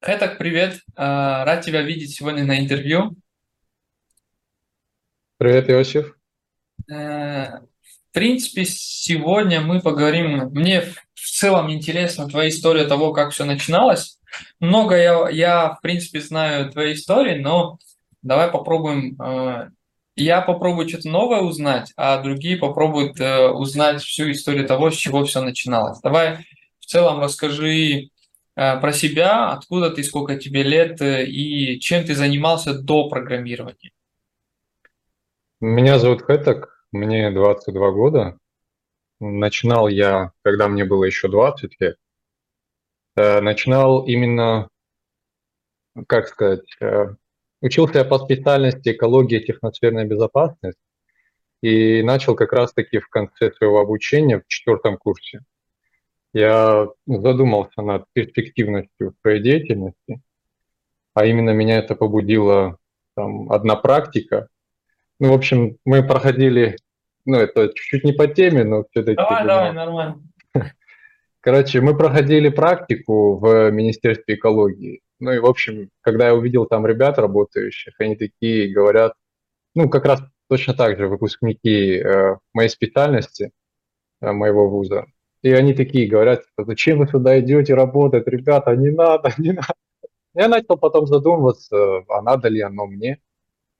Хэтак, привет. А, Рад тебя видеть сегодня на интервью. Привет, Иосиф. Э, В принципе, сегодня мы поговорим. Мне в целом интересна твоя история того, как все начиналось. Много я, я, в принципе, знаю твоей истории, но давай попробуем. э, Я попробую что-то новое узнать, а другие попробуют э, узнать всю историю того, с чего все начиналось. Давай в целом расскажи про себя, откуда ты, сколько тебе лет э, и чем ты занимался до программирования. Меня зовут Хэтак, мне 22 года. Начинал я, когда мне было еще 20 лет. Э, Начинал именно, как сказать, э, учился я по специальности экология и техносферная безопасность и начал как раз-таки в конце своего обучения в четвертом курсе. Я задумался над перспективностью своей деятельности, а именно меня это побудила там, одна практика. Ну, в общем, мы проходили, ну, это чуть-чуть не по теме, но все-таки Давай, давай, нормально. Короче, мы проходили практику в Министерстве экологии. Ну и, в общем, когда я увидел там ребят работающих, они такие говорят, ну, как раз точно так же выпускники э, моей специальности, э, моего вуза. И они такие говорят, типа, зачем вы сюда идете работать, ребята, не надо, не надо. Я начал потом задумываться, а надо ли оно мне.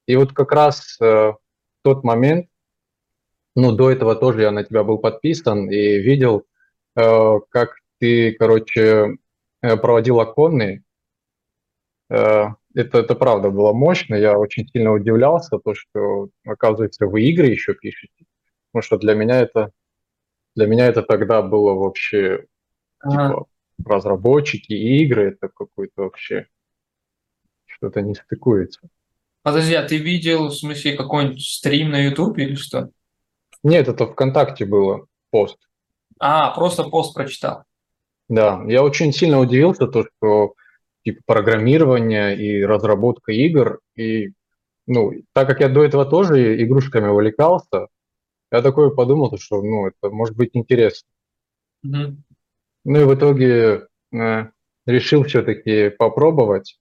И вот как раз э, тот момент, ну, до этого тоже я на тебя был подписан и видел, э, как ты, короче, э, проводил оконные. Э, Это, это правда было мощно. Я очень сильно удивлялся, то, что, оказывается, вы игры еще пишете. Потому что для меня это, для меня это тогда было вообще, Ага. типа, разработчики и игры, это какой-то вообще, что-то не стыкуется. Подожди, а ты видел, в смысле, какой-нибудь стрим на YouTube или что? Нет, это ВКонтакте было, пост. А, просто пост прочитал. Да, я очень сильно удивился, то, что типа программирование и разработка игр, и ну, так как я до этого тоже игрушками увлекался, я такой подумал, что ну, это может быть интересно. Мгм. Ну и в итоге э, решил все-таки попробовать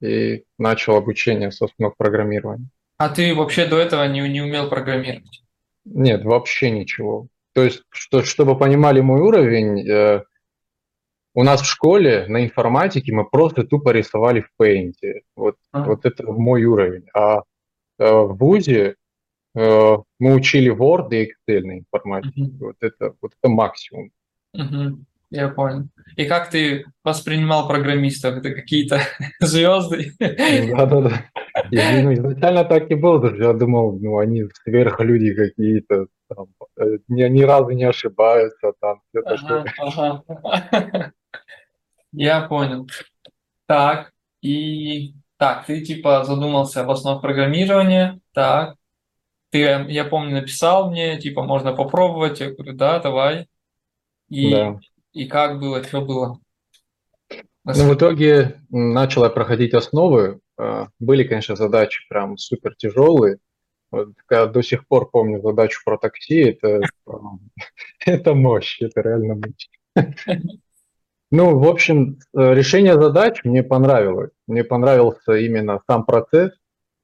и начал обучение с основ программирования. А ты вообще до этого не, не умел программировать? Нет, вообще ничего. То есть, что, чтобы понимали мой уровень, э, у нас в школе на информатике мы просто тупо рисовали в Paint. Вот, А, вот это мой уровень. А э, в ВУЗе э, мы учили Word и Excel на информатике. мгм, Вот это, вот это максимум. мгм. Я понял. И как ты воспринимал программистов? Это какие-то звезды? Да-да-да. Ну, изначально так и было, даже я думал, ну, они сверхлюди какие-то, там, э, ни, ни разу не ошибаются, там, все такое. Ага, ага. Я понял. Так, и так, ты типа задумался об основах программирования. Так, ты, э, я помню, написал мне, типа, можно попробовать. Я говорю, да, давай. И, Да. и как было, что было? Ну, в итоге м, начал я проходить основы. Э, Были, конечно, задачи прям супер тяжелые. Вот, я до сих пор помню задачу про такси. Это, это мощь, это реально мощь. Ну, в общем, э, решение задач мне понравилось. Мне понравился именно сам процесс,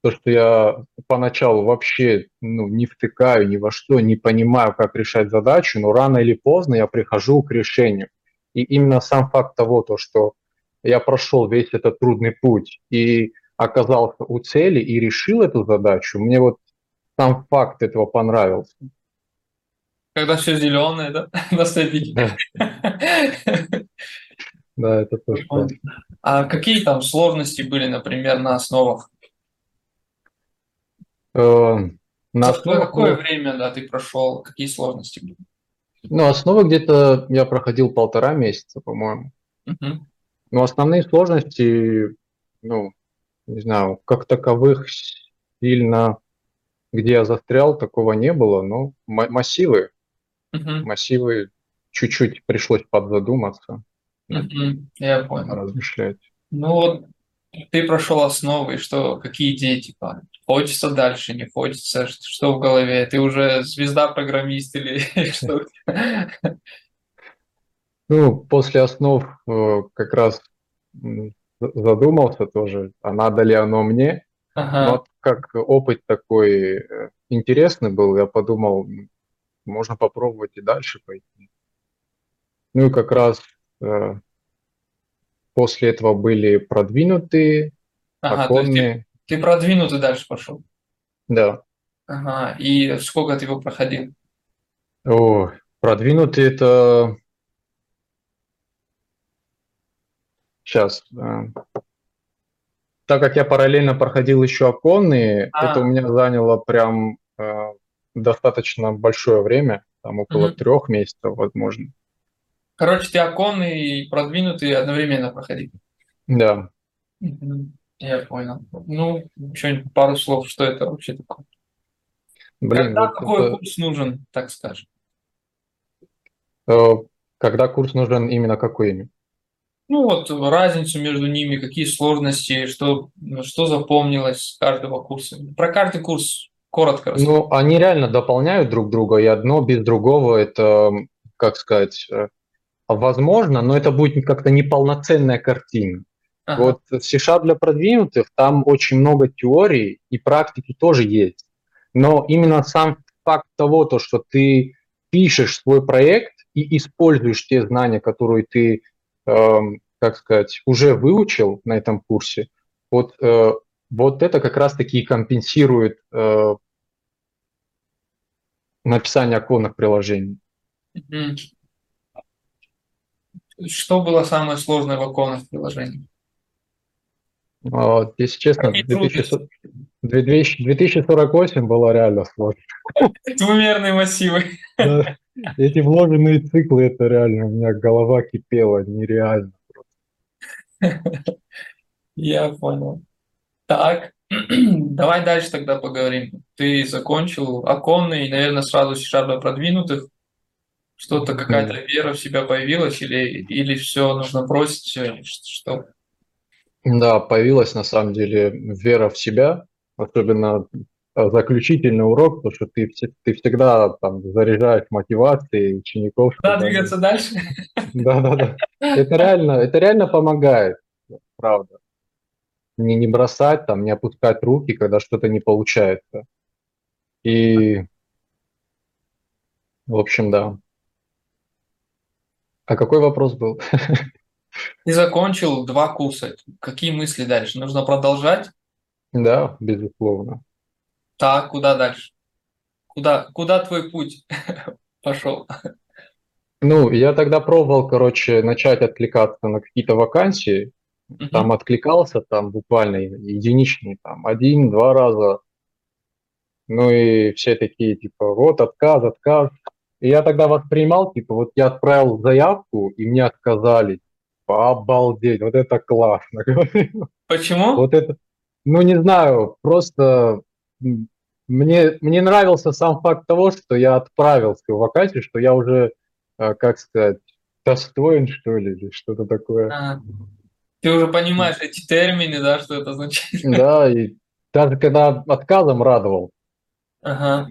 то, что я поначалу вообще ну, не втыкаю ни во что, не понимаю, как решать задачу, но рано или поздно я прихожу к решению. И именно сам факт того, то, что я прошел весь этот трудный путь и оказался у цели и решил эту задачу, мне вот сам факт этого понравился. Когда все зеленое, да, на. Да, это тоже. А какие там сложности были, например, на основах? Э, На За какое, время, да, ты прошел? Какие сложности были? ну, основы где-то я проходил полтора месяца, по-моему. Мгм. Но основные сложности, ну, не знаю, как таковых сильно, где я застрял, такого не было. Но ма- массивы, Мгм. массивы чуть-чуть пришлось подзадуматься, Мгм. Я понял. размышлять. Ну вот ты прошел основы, что, какие идеи, типа, хочется дальше, не хочется, что, в голове? Ты уже звезда-программист или что? Ну, после основ э, как раз задумался тоже, а надо ли оно мне. Ага. Но как опыт такой э, интересный был, я подумал, можно попробовать и дальше пойти. Ну и как раз э, после этого были продвинутые, Ага, есть ты, продвинутый дальше пошел. да. Ага. И сколько ты его проходил? О, продвинутые это сейчас. Так как я параллельно проходил еще оконные, это у А, меня заняло прям э, достаточно большое время, там около мгм. трех месяцев, возможно. Короче, ты оконный и продвинутый одновременно проходил. Да. Мгм. Я понял. Ну, что-нибудь, пару слов, что это вообще такое? Блин, Когда вот какой это, курс нужен, так скажем? э, когда курс нужен именно какой? Ну вот разницу между ними, какие сложности, что, что запомнилось с каждого курса. Про каждый курс коротко расскажи. Ну, они реально дополняют друг друга, и одно без другого это, как сказать, э, возможно, но это будет как-то неполноценная картина. Ага. Вот в C-Sharp для продвинутых там очень много теорий и практики тоже есть. Но именно сам факт того, то, что ты пишешь свой проект и используешь те знания, которые ты, эм, как сказать, уже выучил на этом курсе, вот, э, вот это как раз-таки и компенсирует э, написание оконных приложений. Что было самое сложное в оконных приложениях? А, Если честно, Какие трудности? 2000 2000 2048 было реально сложно. Двумерные массивы. Да, Эти вложенные циклы, это реально, у меня голова кипела, нереально. Я понял. Так, давай дальше тогда поговорим. Ты закончил оконный, наверное, сразу C-Sharp для продвинутых. Что-то, какая-то вера в себя появилась или, или все нужно бросить? э, Что? Да, появилась на самом деле вера в себя, особенно э, заключительный урок, потому что ты, ты всегда там заряжаешь мотивацией учеников, Да, чтобы двигаться дальше? Да, да, да. Это реально, это реально помогает, правда. Не, не бросать, там, не опускать руки, когда что-то не получается. И, в общем, да. А какой вопрос был? Ты закончил два курса. Какие мысли дальше? Нужно продолжать? Да, безусловно. Так, куда дальше? Куда, куда твой путь пошел? Ну, я тогда пробовал, короче, начать откликаться на какие-то вакансии. Там откликался, там буквально единичный, там один-два раза. Ну и все такие, типа, вот отказ, отказ. И я тогда воспринимал, типа, вот я отправил заявку, и мне отказали. Обалдеть, вот это классно. Почему? Вот это, ну не знаю, просто мне, мне нравился сам факт того, что я отправил свою вакансию, что я уже, э, как сказать, достоин, что ли, или что-то такое. А, ты уже понимаешь эти термины, да, что это означает? Да, и даже когда отказом радовал. Ага.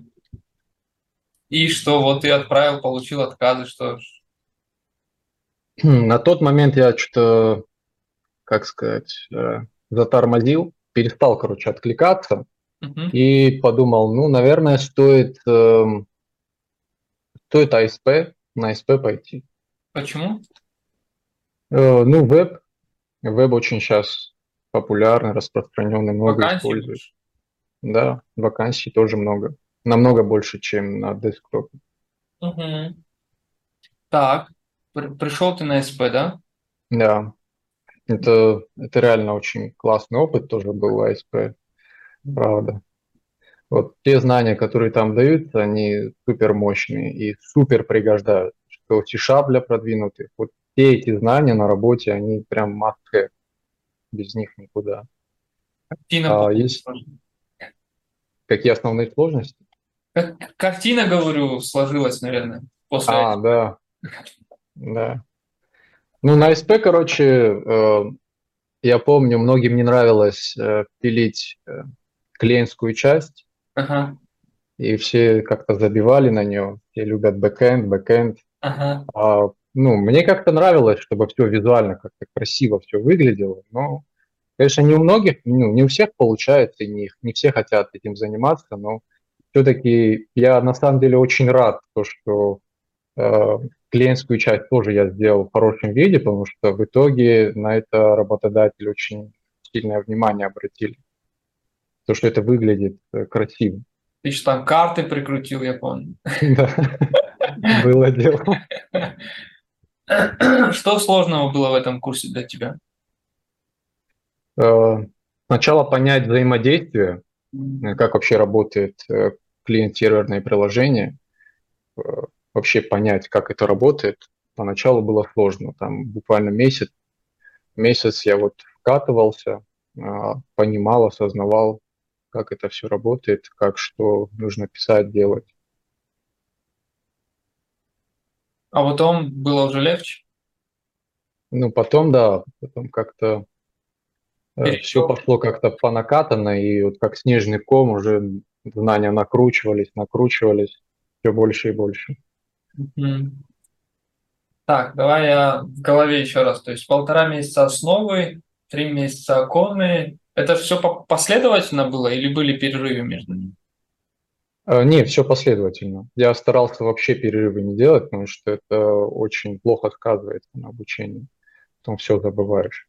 И что, вот ты отправил, получил отказы, что ж. На тот момент я что-то, как сказать, э, затормозил, перестал, короче, откликаться Мгм. и подумал, ну, наверное, стоит, эм, стоит АСП, на АСП пойти. Почему? Э, Ну, веб, веб очень сейчас популярный, распространенный, много Вакансий используют. больше. Да, вакансий тоже много. Намного больше, чем на десктопе. Мгм. Так, при- пришел ты на СП, да? Да, это, это реально очень классный опыт тоже был АСП, правда. Вот те знания, которые там даются, они супер мощные и супер пригождаются. Что C-Sharp для продвинутых, вот все эти знания на работе, они прям must have. Без них никуда. Картина, А, есть какие основные сложности? как- картина, говорю, сложилась, наверное, после А, этого. да, да. Ну, на СП, короче, э, я помню, многим не нравилось э, пилить э, клиентскую часть, Ага, и все как-то забивали на нее. Все любят backend, backend. ага. А ну, мне как-то нравилось, чтобы все визуально как-то красиво все выглядело, но, конечно, не у многих, ну, не у всех получается, и не, не все хотят этим заниматься, но все-таки я на самом деле очень рад, то, что э, клиентскую часть тоже я сделал в хорошем виде, потому что в итоге на это работодатели очень сильное внимание обратили. То, что это выглядит э, красиво. Ты еще там карты прикрутил, я помню. Да, было дело. Что сложного было в этом курсе для тебя? Э, сначала понять взаимодействие, э, как вообще работает клиент-серверное приложение, вообще понять, как это работает. Поначалу было сложно, там буквально месяц, месяц я вот вкатывался, а, понимал, осознавал, как это все работает, как что нужно писать, делать. А потом было уже легче? Ну, потом, да, потом как-то э, все пошло как-то по накатанной, и вот как снежный ком уже знания накручивались, накручивались все больше и больше. Так, давай я в голове еще раз. То есть полтора месяца основы, три месяца оконные. Это все последовательно было или были перерывы между ними? А, не, все последовательно. Я старался вообще перерывы не делать, потому что это очень плохо сказывается на обучении. Потом все забываешь.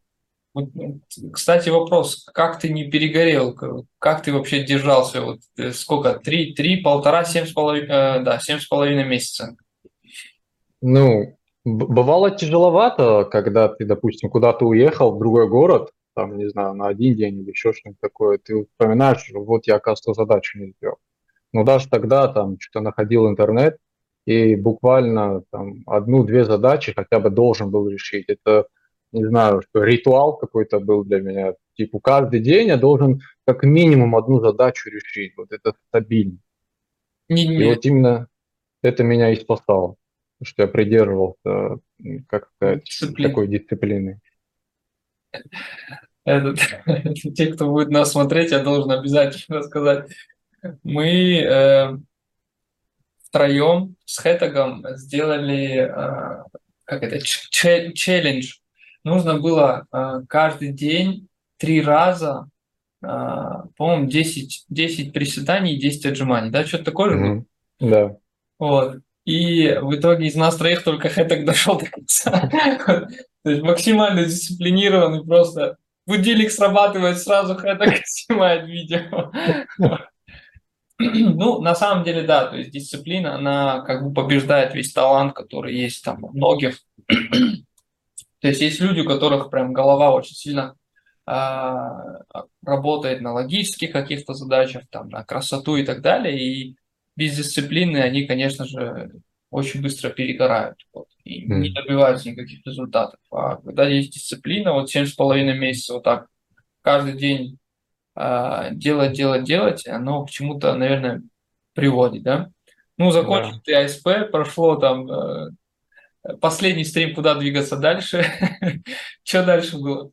Кстати, вопрос, как ты не перегорел, как ты вообще держался, вот э, сколько, три, три, полтора, семь с половиной, э, да, семь с половиной месяца? Ну, бывало тяжеловато, когда ты, допустим, куда-то уехал в другой город, там, не знаю, на один день или еще что-нибудь такое, ты вспоминаешь, вот я, оказывается, задачу не сделал. Но даже тогда там что-то находил интернет, и буквально там одну-две задачи хотя бы должен был решить. Это, не знаю, что ритуал какой-то был для меня. Типа каждый день я должен как минимум одну задачу решить. Вот это стабильно. Не, не. И вот именно это меня и спасало что я придерживался, как сказать, Дисциплин. такой дисциплины. Этот, те, кто будет нас смотреть, я должен обязательно сказать. Мы э, втроем с Хэтагом сделали э, как это, челлендж. Нужно было э, каждый день три раза, э, по-моему, 10, 10 приседаний и 10 отжиманий. Да, что-то такое же было? Да. Вот. И в итоге из нас троих только Хэток дошел до конца. То есть максимально дисциплинированный, просто будильник срабатывает, сразу Хэток снимает видео. Ну, на самом деле, да, то есть дисциплина, она как бы побеждает весь талант, который есть там у многих. То есть есть люди, у которых прям голова очень сильно а, работает на логических каких-то задачах, там, на красоту и так далее, и без дисциплины они, конечно же, очень быстро перегорают вот, и mm. не добиваются никаких результатов. А когда есть дисциплина, вот семь с половиной месяцев вот так каждый день э, делать, делать, делать, оно к чему-то, наверное, приводит, да? Ну, закончил yeah. ты АСП, прошло там э, последний стрим, куда двигаться дальше. Что дальше было?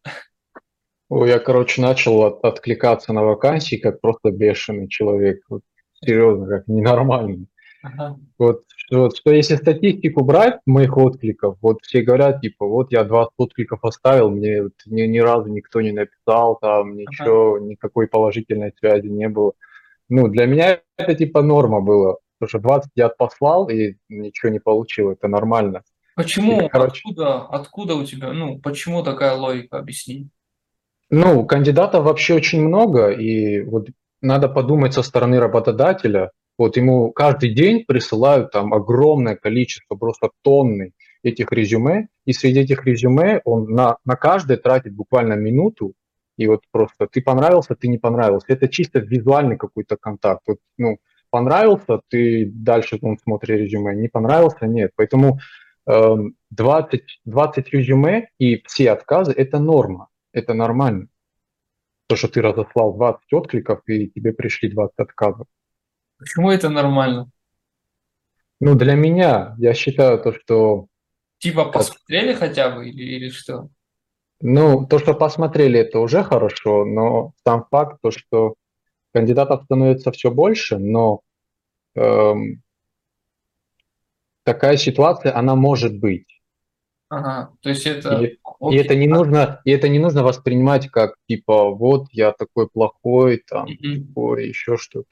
Я, короче, начал от, откликаться на вакансии, как просто бешеный человек. Вот серьезно, как ненормальный. Ага. Вот, вот, что если статистику брать моих откликов, вот все говорят, типа, вот я 20 откликов оставил, мне вот ни, ни разу никто не написал, там ничего, ага. никакой положительной связи не было. Ну, для меня это типа норма было, потому что 20 я послал и ничего не получил, это нормально. Почему? И, короче, откуда, откуда у тебя, ну, почему такая логика, объясни? Ну, кандидатов вообще очень много, и вот надо подумать со стороны работодателя. Вот ему каждый день присылают там огромное количество, просто тонны этих резюме, и среди этих резюме он на, на каждое тратит буквально минуту, и вот просто ты понравился, ты не понравился. Это чисто визуальный какой-то контакт. Вот, ну, понравился, ты дальше он смотрит резюме, не понравился, нет. Поэтому э, 20, 20 резюме и все отказы – это норма, это нормально то, что ты разослал 20 откликов и тебе пришли 20 отказов. Почему это нормально? Ну, для меня, я считаю то, что... Типа посмотрели как... хотя бы или, или что? Ну, то, что посмотрели, это уже хорошо, но сам факт, то, что кандидатов становится все больше, но эм, такая ситуация, она может быть. Ага, то есть это... И, и это не нужно, и это не нужно воспринимать как типа вот я такой плохой, там, такой, еще что-то.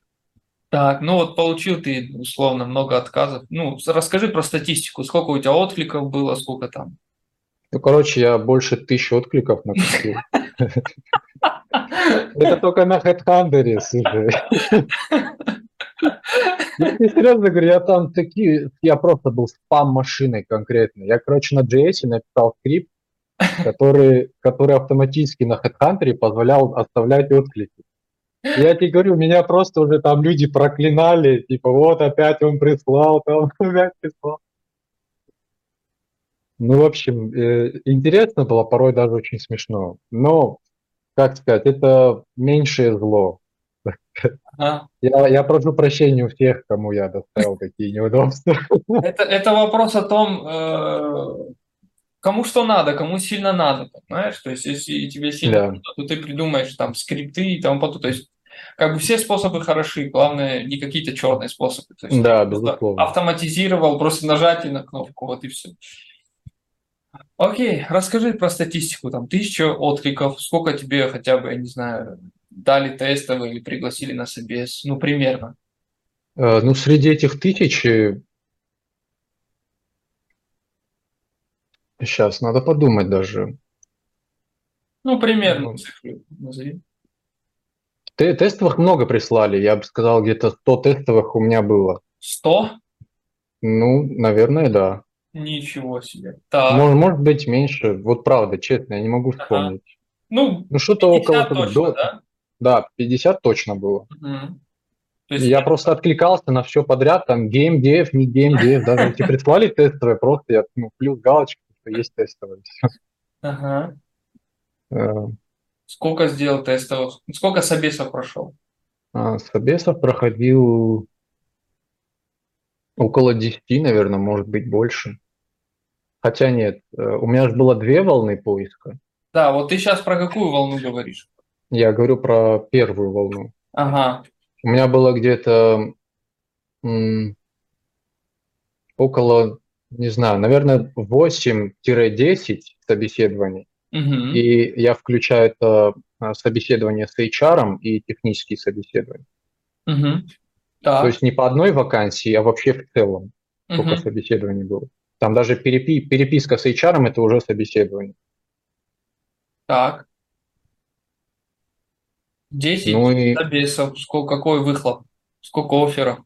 Так, ну вот получил ты условно много отказов. Ну, расскажи про статистику. Сколько у тебя откликов было, сколько там? Ну, короче, я больше тысячи откликов накопил. Это только на HeadHunter, слушай. Я серьезно говорю, я там такие, я просто был спам-машиной конкретно. Я, короче, на JS написал скрипт, который, который автоматически на HeadHunter позволял оставлять отклики. Я тебе говорю, меня просто уже там люди проклинали, типа, вот опять он прислал, там опять прислал. Ну, в общем, э, интересно было, порой даже очень смешно. Но, как сказать, это меньшее зло. Ага. Я, я прошу прощения у всех, кому я доставил такие неудобства. Это, это вопрос о том, э, кому что надо, кому сильно надо, понимаешь? То есть, если тебе сильно Да. надо, то ты придумаешь там скрипты и тому подобное. То есть, как бы все способы хороши, главное, не какие-то черные способы. То есть, Да, безусловно. автоматизировал, просто нажатие на кнопку, вот и все. Окей, расскажи про статистику, там, тысяча откликов, сколько тебе хотя бы, я не знаю, дали тестовые или пригласили на собес, ну, примерно. Э, Ну, среди этих тысяч, сейчас надо подумать даже. Ну, примерно Ну. назови. Те- Тестовых много прислали, я бы сказал, где-то 100 тестовых у меня было. 100? Ну, наверное, да. Ничего себе. Так, Может, может быть, меньше. Вот правда, честно, я не могу Ага. вспомнить. ну, Ну, что-то около 50 того, точно, до- да? Да, 50 точно было. То есть, Я просто откликался на все подряд, там геймдев, не геймдев, даже если прислали тестовые, просто я ну, плюс галочку, что есть тестовые. ага. Э, Сколько сделал тестовых? Сколько собесов прошел? а Собесов проходил около 10, наверное, может быть, больше. Хотя нет, э, у меня же было две волны поиска. Да, вот ты сейчас про какую волну говоришь? Я говорю про первую волну. Ага. У меня было где-то около, не знаю, наверное, 8-10 собеседований. Мгм. И я включаю это а, собеседование с HR и технические собеседования. То Так. есть не по одной вакансии, а вообще в целом, сколько Мгм. собеседований было. Там даже перепи- переписка с HR это уже собеседование. Так. 10 Ну и собесов. Сколько, какой выхлоп? Сколько офферов?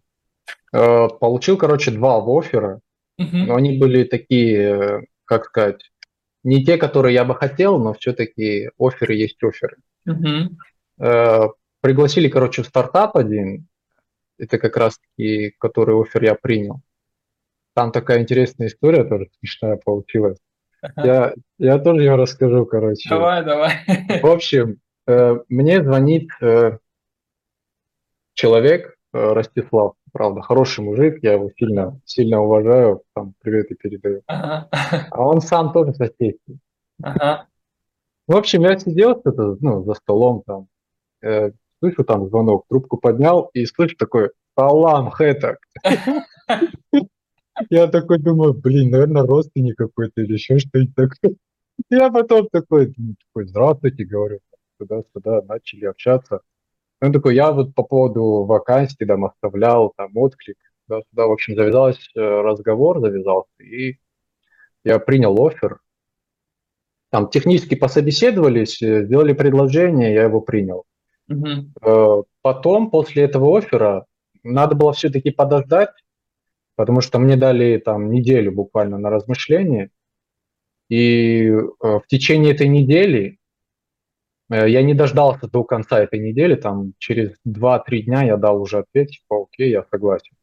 э, получил, короче, два оффера, Мгм. но они были такие, э, как сказать, не те, которые я бы хотел, но все-таки оферы есть оферы. Мгм. Э, Пригласили, короче, в стартап один, это как раз-таки, который офер я принял. Там такая интересная история тоже смешная получилась. Ага. Я, я тоже ее расскажу, короче. Давай, давай. В общем, мне звонит э, человек, э, Ростислав, правда, хороший мужик, я его сильно, сильно уважаю, там приветы передаю. Ага. А он сам тоже соседский. Ага. В общем, я сидел что-то, ну, за столом там, э, слышу там звонок, трубку поднял и слышу такой «Салам, хэтак». Я такой думаю, блин, наверное, родственник какой-то или еще что-нибудь такое. Я потом такой, ну, такой, здравствуйте, говорю, туда-сюда, начали общаться. Он такой, я вот по поводу вакансий там оставлял, там отклик, туда-сюда, в общем, завязался э, разговор, завязался, и я принял офер. Там технически пособеседовались, э, сделали предложение, я его принял. Мгм. Э, Потом, после этого оффера, надо было все-таки подождать, потому что мне дали там неделю буквально на размышление. И в течение этой недели я не дождался до конца этой недели, там через 2-3 дня я дал уже ответ, типа, окей, я согласен.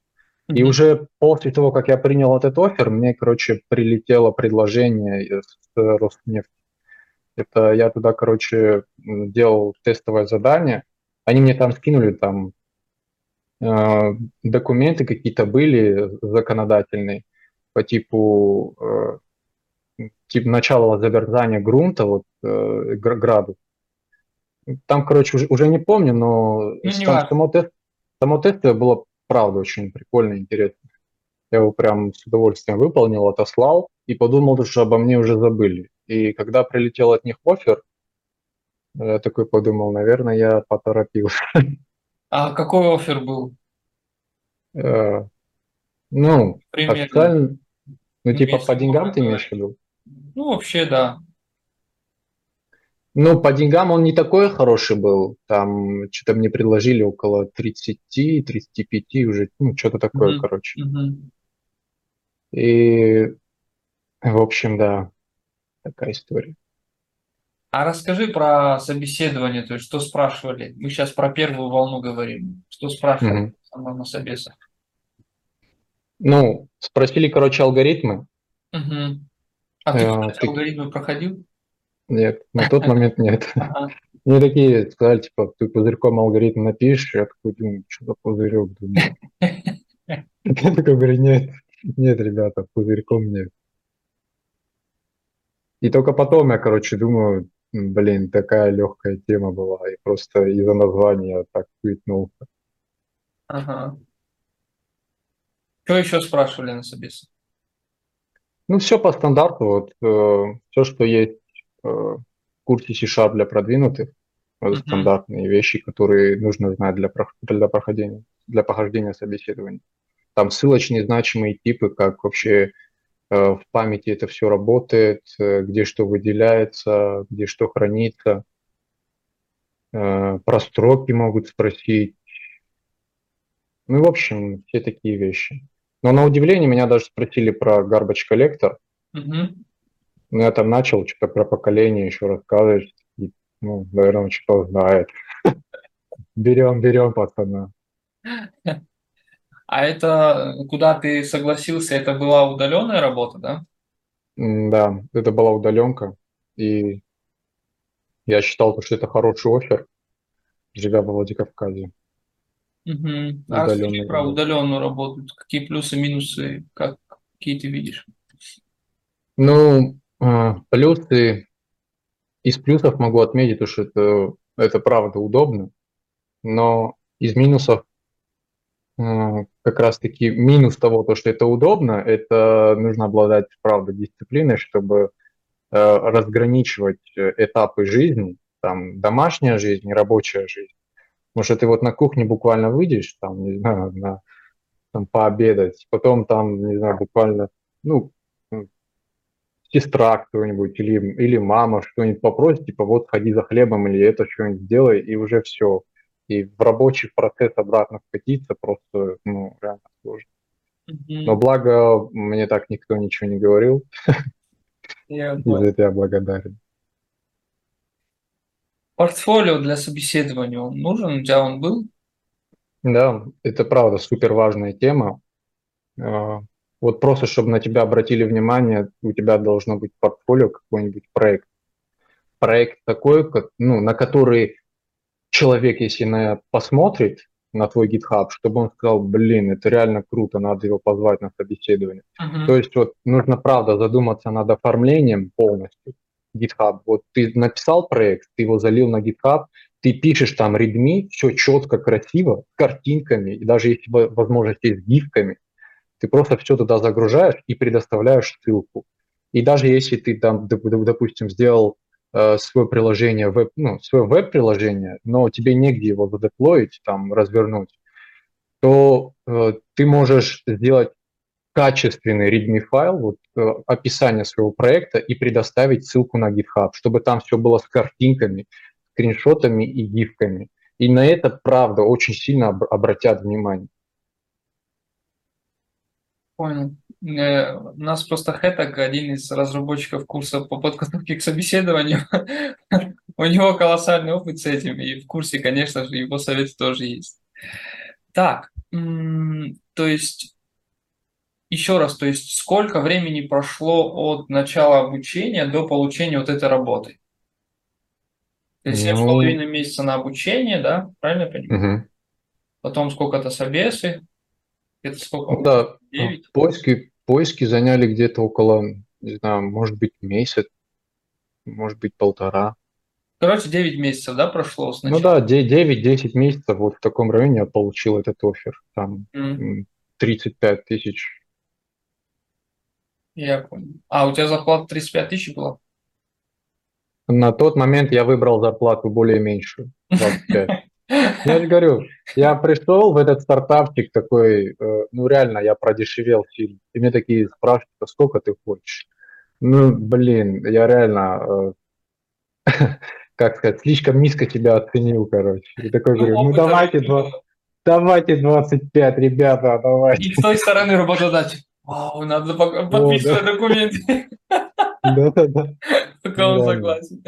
И Мгм. уже после того, как я принял этот оффер, мне, короче, прилетело предложение с Роснефти. Это я туда, короче, делал тестовое задание. Они мне там скинули там э, документы какие-то были законодательные по типу э, типа начала заверзания грунта, вот э, гр- градус. Там, короче, уже, уже не помню, но Ну, не важно. само, тест, само тестовое было, правда, очень прикольно и интересно. Я его прям с удовольствием выполнил, отослал и подумал, что обо мне уже забыли. И когда прилетел от них офер, я такой подумал, наверное, я поторопился. А какой офер был? Э, ну, Примерно. официально, ну, типа по деньгам ты имеешь в виду? Ну, вообще, да. Ну, по деньгам он не такой хороший был. Там что-то мне предложили около 30, 35 уже, ну, что-то такое, Мгм. короче. Мгм. И, в общем, да, такая история. А расскажи про собеседование, то есть что спрашивали? Мы сейчас про первую волну говорим. Что спрашивали самого на собесах? Ну, спросили, короче, алгоритмы. Мгм. А ты, кстати, ты- алгоритмы проходил? Нет, на тот момент нет. Мне такие сказали, типа, ты пузырьком алгоритм напишешь, я такой думаю, что за пузырек, думаю. Я такой говорю, нет, нет, ребята, пузырьком нет. И только потом я, короче, думаю, блин, такая легкая тема была, и просто из-за названия так квитнулся. Ага. Что еще спрашивали на собесах? Ну, все по стандарту, вот, все, что есть э, курсе C-Sharp для продвинутых, это Мгм. стандартные вещи, которые нужно знать для, для проходения, для прохождения собеседования. Там ссылочные значимые типы, как вообще э, в памяти это все работает, э, где что выделяется, где что хранится. Э, Про строки могут спросить. Ну, в общем, все такие вещи. Но на удивление меня даже спросили про garbage collector. Мгм. Ну, я там начал что-то про поколение еще рассказывать. И, ну, наверное, он что-то знает. Берем, берем, пацана. А это куда ты согласился, это была удаленная работа, да? Да, это была удаленка. И я считал, что это хороший офер, живя во Владикавказе. Мгм. А расскажи про удаленную работу. Какие плюсы, минусы, как, какие ты видишь? Ну, плюсы, из плюсов могу отметить, то, что это, это правда удобно, но из минусов а, как раз-таки минус того, то, что это удобно, это нужно обладать, правда, дисциплиной, чтобы э, разграничивать э, этапы жизни, там, домашняя жизнь и рабочая жизнь. Потому что ты вот на кухне буквально выйдешь, там, не знаю, на, там, пообедать, потом там, не знаю, буквально, ну, сестра кто-нибудь или, или мама что-нибудь попросит, типа, вот сходи за хлебом или это что-нибудь сделай, и уже все. И в рабочий процесс обратно вкатиться просто, ну, реально сложно. Но благо мне так никто ничего не говорил, Я и за это я благодарен. Портфолио для собеседования, он нужен? У тебя он был? Да, это правда супер важная тема. Вот просто, чтобы на тебя обратили внимание, у тебя должно быть портфолио, какой-нибудь проект. Проект такой, ко- ну, на который человек, если на, посмотрит на твой GitHub, чтобы он сказал, блин, это реально круто, надо его позвать на собеседование. Мгм. То есть вот нужно, правда, задуматься над оформлением полностью GitHub. Вот ты написал проект, ты его залил на GitHub, ты пишешь там readme, все четко, красиво, с картинками, и даже если во- возможность есть с гифками, ты просто все туда загружаешь и предоставляешь ссылку. И даже если ты там, доп- доп- допустим, сделал э, свое приложение, веб, ну, свое веб-приложение, но тебе негде его задеплоить, там, развернуть, то э, ты можешь сделать качественный readme файл, вот, э, описание своего проекта и предоставить ссылку на GitHub, чтобы там все было с картинками, скриншотами и гифками. И на это, правда, очень сильно об- обратят внимание. Понял. Э, У нас просто Хэтак, один из разработчиков курса по подготовке к собеседованию, у него колоссальный опыт с этим, и в курсе, конечно же, его советы тоже есть. Так, то есть, еще раз, то есть, сколько времени прошло от начала обучения до получения вот этой работы? То есть, семь с Ну, половиной месяца на обучение, да? Правильно я понимаю? мгм. Потом сколько-то собесы, это сколько? Ну да, Девять? поиски, поиски заняли где-то около, не знаю, может быть, месяц, может быть, полтора. Короче, 9 месяцев, да, прошло с Ну да, 9-10 месяцев вот в таком районе я получил этот офер. Там м, 35 тысяч Я понял. А, у тебя зарплата 35 тысяч была? На тот момент я выбрал зарплату более меньшую, 25. Я же говорю, я пришел в этот стартапчик такой, э, ну реально, я продешевел сильно. И мне такие спрашивают, а сколько ты хочешь? Ну, блин, я реально, э, как сказать, слишком низко тебя оценил, короче. И такой Ну, говорю, ну давайте, давайте 25, ребята, давайте. И с той стороны работодатель. Вау, надо подписывать документы, Да-да-да. пока он согласен.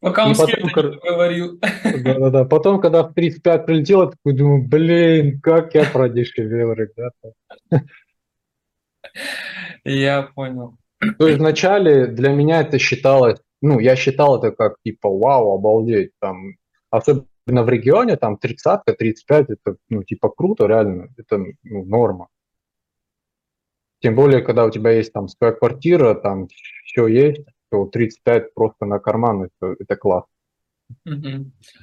Пока он потом, не кор- поговорил. Да-да-да. Потом, когда в 35 прилетел, я такой думаю, блин, как я продешевел, ребята. Я понял. То есть вначале для меня это считалось, ну, я считал это как типа, вау, обалдеть, там, особенно в регионе, там, 30 35 это, ну, типа, круто, реально, это, ну, норма. Тем более, когда у тебя есть там своя квартира, там все есть, то 35 просто на карман, это, это класс.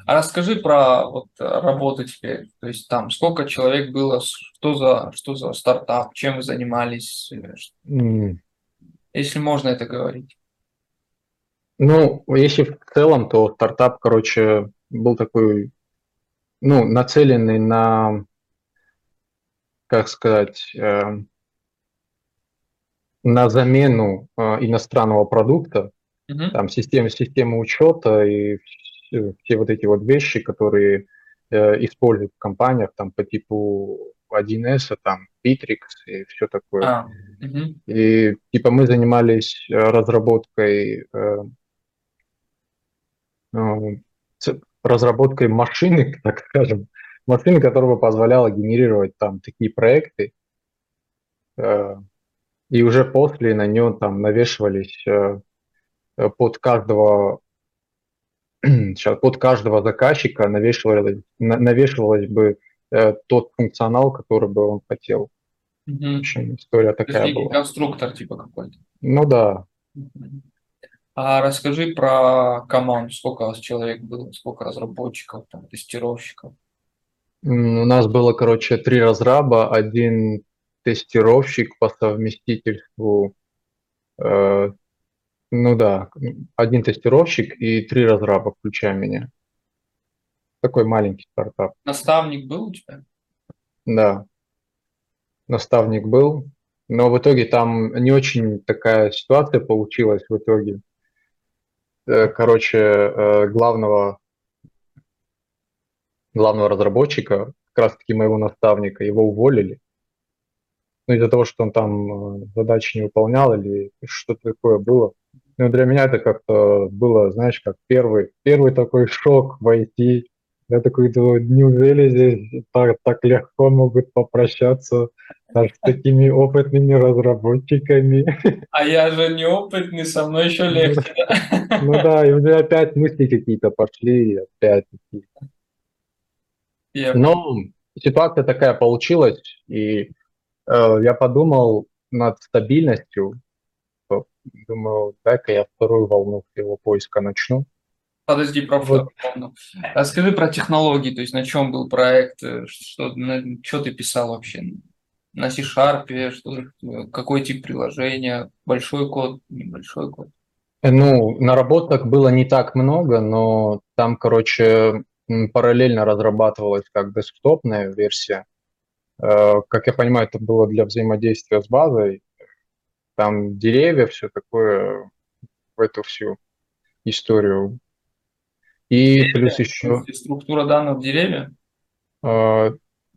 А расскажи про вот работу теперь. То есть там сколько человек было, что за, что за стартап, чем вы занимались, если можно это говорить. Ну, если в целом, то стартап, короче, был такой, ну, нацеленный на, как сказать, э, на замену э, иностранного продукта, Мгм. там системы, системы учета и все, все вот эти вот вещи, которые э, используют в компаниях, там по типу 1С, там Bittrex и все такое. А, мгм. И типа мы занимались э, разработкой э, разработкой машины, так скажем, машины, которая бы позволяла генерировать там такие проекты, э, и уже после на нее там навешивались э, э, под каждого сейчас под каждого заказчика навешивалось, на- навешивалось бы э, тот функционал, который бы он хотел. В Мгм. общем, история То такая была. конструктор типа какой-то. Ну да. А расскажи про команду. Сколько у вас человек было, сколько разработчиков, там, тестировщиков? У нас было, короче, три разраба, один тестировщик по совместительству, э, ну да, один тестировщик и три разраба, включая меня. Такой маленький стартап. Наставник был у тебя? Да, наставник был, но в итоге там не очень такая ситуация получилась в итоге. Э, Короче, э, главного, главного разработчика, как раз-таки моего наставника, его уволили. Ну, из-за того, что он там э, задачи не выполнял или что-то такое было. Ну, для меня это как-то было, знаешь, как первый, первый такой шок войти. Я такой думаю, неужели здесь так, так легко могут попрощаться даже с такими опытными разработчиками? А я же неопытный, со мной еще легче. да? Ну да, и уже опять мысли какие-то пошли, опять такие. Я Но ситуация такая получилась, и я подумал над стабильностью. Думаю, дай-ка я вторую волну его поиска начну. Подожди, про Вот. Расскажи про технологии, то есть на чем был проект, э, что, на, что ты писал вообще? На C-Sharp, что, какой тип приложения, большой код, небольшой код? Э, Ну, наработок было не так много, но там, короче, параллельно разрабатывалась как десктопная версия. Э, Как я понимаю, это было для взаимодействия с базой. Там деревья, все такое в эту всю историю. И плюс еще... Структура данных в дереве? э,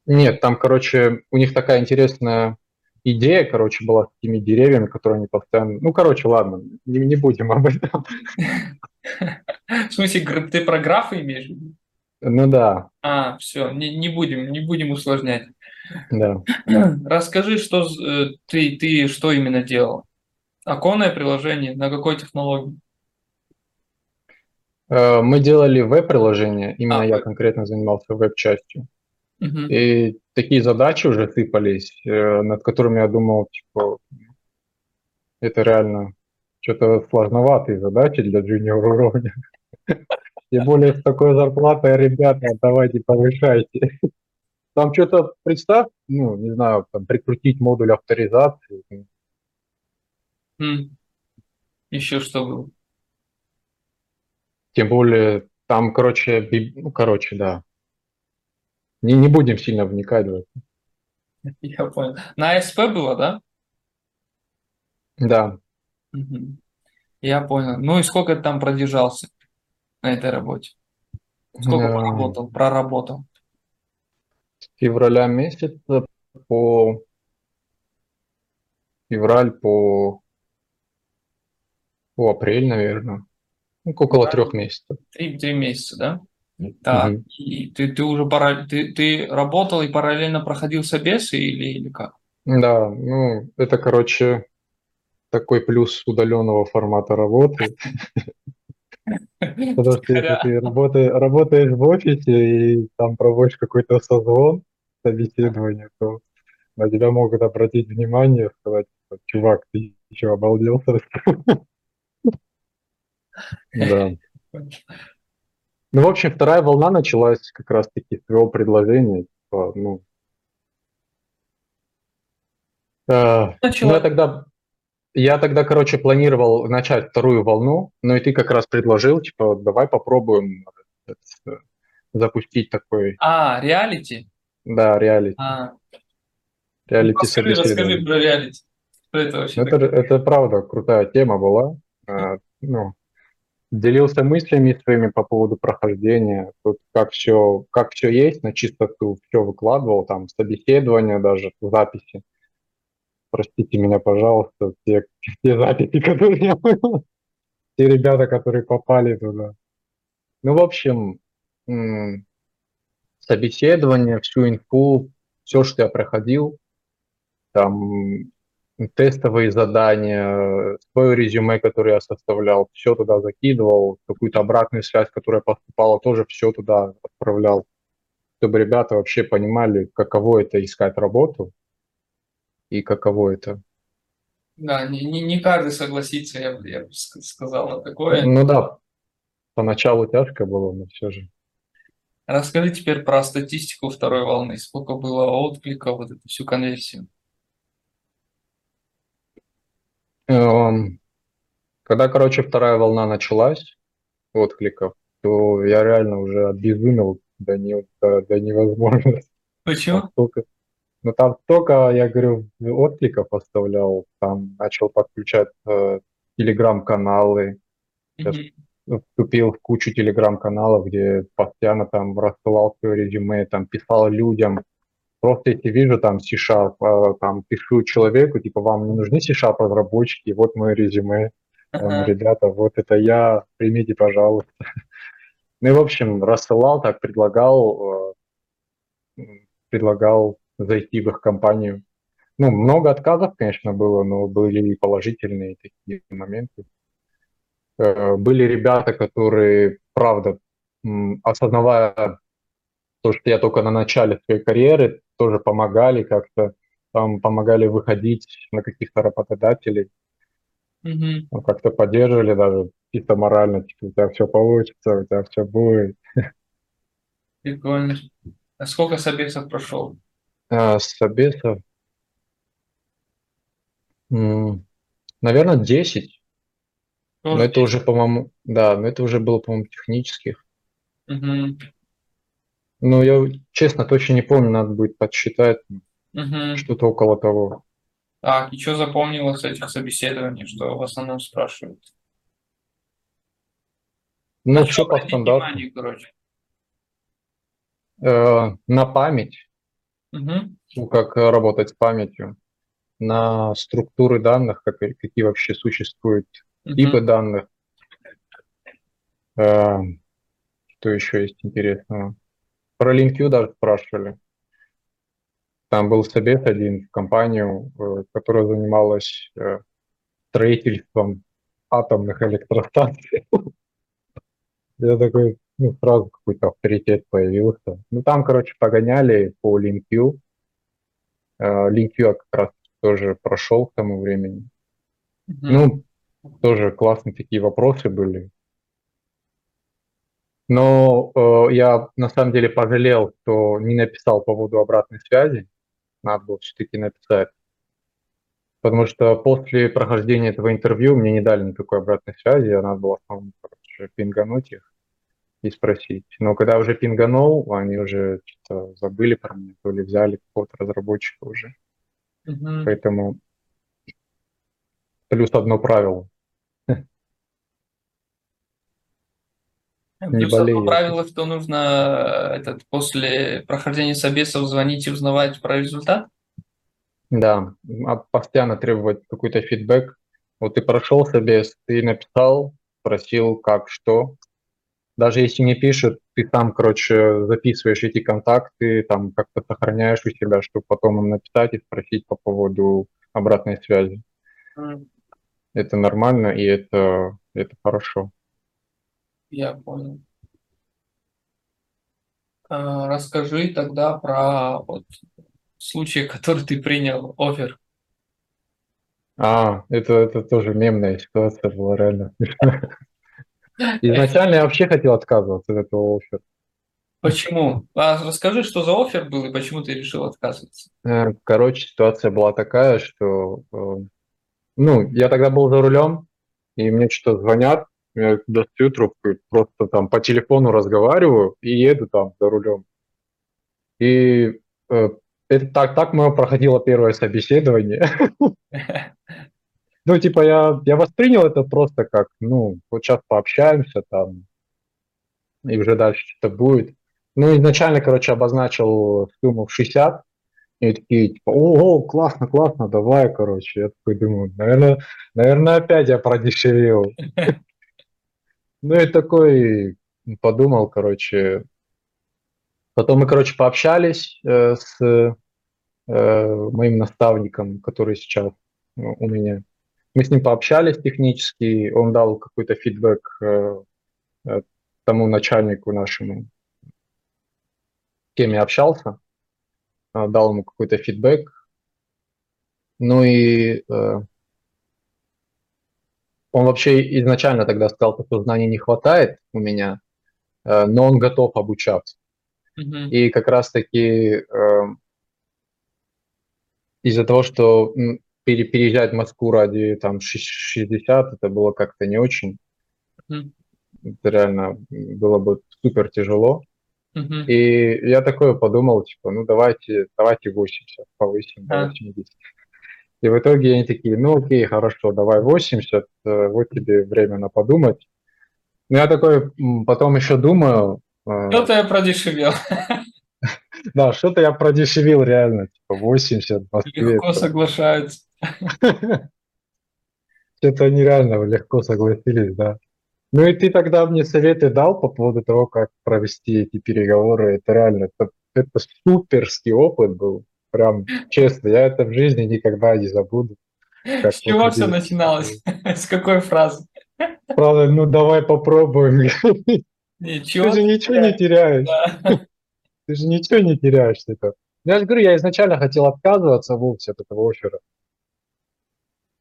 Нет, там, короче, у них такая интересная идея, короче, была с такими деревьями, которые они постоянно... Ну, короче, ладно, не, не будем об этом. В смысле, ты про графы имеешь? Ну да, А, все, не, не будем, не будем усложнять. Да. Расскажи, что э, ты, ты что именно делал? Оконное приложение, на какой технологии? Э, Мы делали веб-приложение, именно А, я конкретно занимался веб-частью. Мгм. И такие задачи уже сыпались, э, над которыми я думал, типа, это реально что-то сложноватые задачи для джуниор уровня. Тем более с такой зарплатой, ребята, давайте повышайте. Там что-то, представь, ну, не знаю, там, прикрутить модуль авторизации. М. Еще что было? Тем более, там, короче, би- ну, короче, да. Не, не будем сильно вникать в это. Я понял. На АСП было, да? Да, Мгм. Я понял. Ну и сколько ты там продержался на этой работе? Сколько Эм, поработал, проработал? Февраля месяца по февраль по, по апрель, наверное. Ну, около Да. трех месяцев. Три, три месяца, да? Так, Мгм. и ты, ты уже пара... ты, ты работал и параллельно проходил собесы или, или как? Да, ну, это, короче, такой плюс удаленного формата работы. Потому что ты работаешь, работаешь в офисе и там проводишь какой-то созвон, собеседование, то на тебя могут обратить внимание, сказать, чувак, ты что, обалдел совсем?» Да. Ну, в общем, вторая волна началась как раз-таки с твоего предложения. типа, ну, э, ну, я тогда, я тогда, короче, планировал начать вторую волну, но и ты как раз предложил, типа, давай попробуем э, запустить такой, А, реалити? Да, реалити, А, ну, реалити расскажи, расскажи собеседование. про реалити. Что это вообще Ну, Это, такое? это правда крутая тема была. Э, Ну, делился мыслями своими по поводу прохождения, тут как все, как все есть, на чистоту все выкладывал, там собеседование даже, записи. Простите меня, пожалуйста, те, те записи, которые я был, те ребята, которые попали туда. Ну, в общем, м, собеседование, всю инфу, все, что я проходил, там тестовые задания, свое резюме, которое я составлял, все туда закидывал, какую-то обратную связь, которая поступала, тоже все туда отправлял, чтобы ребята вообще понимали, каково это искать работу и каково это. Да, не, не, не каждый согласится, я, бы- я бы ск- сказал на такое. Ну да, поначалу тяжко было, но все же. Расскажи теперь про статистику второй волны. Сколько было откликов, вот эту всю конверсию. Эм, Когда, короче, вторая волна началась откликов, то я реально уже обезумел до, не, до, до невозможности. Почему? Столько, ну там столько, я говорю, откликов оставлял, там начал подключать э, телеграм-каналы, Мгм. Вступил в кучу телеграм-каналов, где постоянно там рассылал свое резюме, там писал людям, просто если вижу там C-Sharp, э, там пишу человеку, типа, вам не нужны C-Sharp разработчики, вот мое резюме, там, ребята, вот это я, примите, пожалуйста. Ну и, в общем, рассылал, так предлагал, э, предлагал зайти в их компанию. Ну, много отказов, конечно, было, но были и положительные такие моменты. Э, Были ребята, которые, правда, осознавая то, что я только на начале своей карьеры, тоже помогали как-то, там помогали выходить на каких-то работодателей, ну, как-то поддерживали даже чисто морально, типа, у тебя все получится, у тебя все будет. Прикольно. А сколько собесов прошел? А, собесов, м, наверное, 10, но Тоже это уже, по-моему, да, но это уже было, по-моему, технических. Мгм. Ну, я честно точно не помню, надо будет подсчитать, Мгм. что-то около того. Так, и что запомнилось с этих собеседований, что в основном спрашивают? Ну, На все по стандарту. внимание, короче? Э, на память, Мгм. ну, как работать с памятью, на структуры данных, как, какие вообще существуют типы Мгм. данных. Э, что еще есть интересного? Про LinQ даже спрашивали. Там был собес один в компанию, э, которая занималась э, строительством атомных электростанций. Я такой, ну, сразу какой-то авторитет появился. Ну, там, короче, погоняли по LinQ. LinQ я как раз тоже прошел к тому времени. Мгм. Ну, тоже классные такие вопросы были. Но э, я на самом деле пожалел, что не написал по поводу обратной связи. Надо было все-таки написать. Потому что после прохождения этого интервью мне не дали никакой обратной связи, а надо было самому, короче, пингануть их и спросить. Но когда уже пинганул, они уже что-то забыли про меня, то ли взяли какого-то разработчика уже. Мгм. Поэтому плюс одно правило. Не Плюс одно болей. правило, что нужно э, этот, после прохождения собесов звонить и узнавать про результат. Да, а постоянно требовать какой-то фидбэк. Вот ты прошел собес, ты написал, спросил, как, что. Даже если не пишет, ты там, короче, записываешь эти контакты, там как-то сохраняешь у себя, чтобы потом им написать и спросить по поводу обратной связи. М, Это нормально и это, это хорошо. Я понял. А, Расскажи тогда про вот случай, который ты принял, офер. А, это, это тоже мемная ситуация была реально. Изначально я вообще хотел отказываться от этого оффера. Почему? А расскажи, что за офер был и почему ты решил отказываться. Э, Короче, ситуация была такая, что, э, ну, я тогда был за рулем, и мне что-то звонят, я достаю трубку, просто там по телефону разговариваю и еду там за рулем. И э, это так, так мое проходило первое собеседование. Ну, типа, я, я воспринял это просто как, ну, вот сейчас пообщаемся там, и уже дальше что-то будет. Ну, изначально, короче, обозначил сумму в 60, и такие, типа, ого, классно, классно, давай, короче. Я такой думаю, наверное, наверное, опять я продешевил. Ну, и такой подумал, короче. Потом мы, короче, пообщались э, с э, моим наставником, который сейчас ну, у меня. Мы с ним пообщались технически, он дал какой-то фидбэк э, э, тому начальнику нашему, с кем я общался, э, дал ему какой-то фидбэк. Ну и э, он вообще изначально тогда сказал, что знаний не хватает у меня, э, но он готов обучаться. Мгм. И как раз-таки э, из-за того, что переезжать в Москву ради там ши- 60, это было как-то не очень. Мгм. Это реально было бы супер тяжело. Мгм. И я такое подумал, типа, ну давайте, давайте 80, повысим до А. 80. И в итоге они такие, ну окей, хорошо, давай 80, э, вот тебе время на подумать. Ну я такой потом еще думаю, э, Что-то я продешевел. да, что-то я продешевил реально, типа 80 в Москве. Легко соглашаются. Что-то они реально легко согласились, да. Ну и ты тогда мне советы дал по поводу того, как провести эти переговоры. Это реально, это, это суперский опыт был. Прям честно, я это в жизни никогда не забуду. Как С чего все начиналось? С какой фразы? Правда, ну давай попробуем. Ничего. Ты же ничего не теряешь. Да. Ты же ничего не теряешь. Я же говорю, я изначально хотел отказываться вовсе от этого оффера.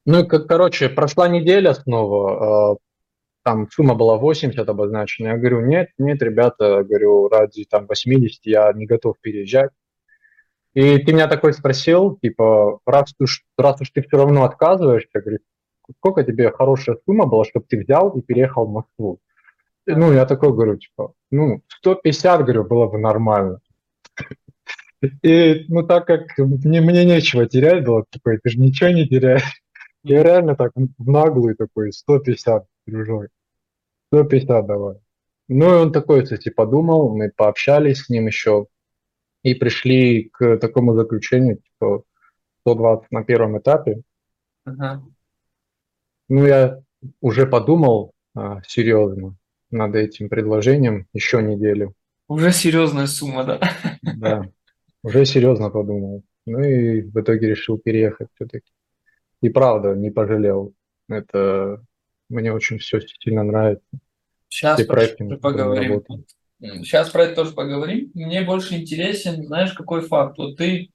Ну, как, короче, прошла неделя снова, э, там сумма была 80 обозначена. Я говорю, нет, нет, ребята, говорю, ради там 80 я не готов переезжать. И ты меня такой спросил, типа, раз уж, раз уж ты все равно отказываешься, я говорю, сколько тебе хорошая сумма была, чтобы ты взял и переехал в Москву? Ну, я такой говорю, типа, ну, 150, говорю, было бы нормально. И, ну, так как мне, мне нечего терять было, такой, ты же ничего не теряешь. Я реально так в наглую такой, 150, дружок. 150 давай. Ну, и он такой, кстати, подумал, мы пообщались с ним еще и пришли к такому заключению, что 120 на первом этапе. Ага. Ну, я уже подумал а, серьезно над этим предложением еще неделю. Уже серьезная сумма, да? Да, уже серьезно подумал. Ну и в итоге решил переехать все-таки. И правда, не пожалел. Это мне очень все сильно нравится. Сейчас Все про проекты, поговорим. работаем. Сейчас про это тоже поговорим. Мне больше интересен, знаешь, какой факт? Вот ты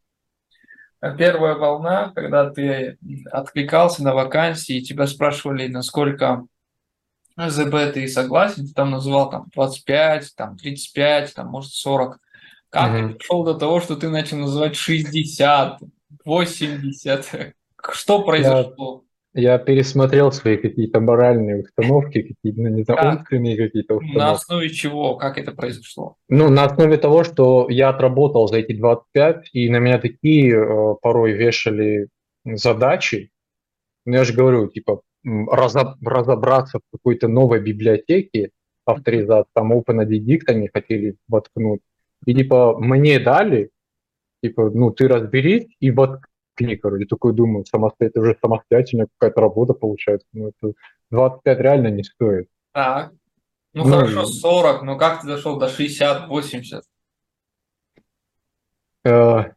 э, первая волна, когда ты откликался на вакансии, тебя спрашивали, насколько ЗБ ты согласен, ты там называл там 25, там 35, там может 40. Как Мгм. ты пришел до того, что ты начал называть 60, 80? Что произошло? Я пересмотрел свои какие-то моральные установки, какие-то, ну, не знаю, Как? умственные какие-то На установки. основе чего? Как это произошло? Ну, на основе того, что я отработал за эти 25, и на меня такие э, порой вешали задачи. Ну, я же говорю, типа, разоб- разобраться в какой-то новой библиотеке, авторизация, там OpenID они хотели воткнуть. И типа мне дали, типа, ну, ты разберись и воткни, короче. Такой думаю, самостоятельно, уже самостоятельная какая-то работа получается. Ну, это 25 реально не стоит. Так. Ну Ну, хорошо, и- 40, но как ты дошел до 60, 80? Э,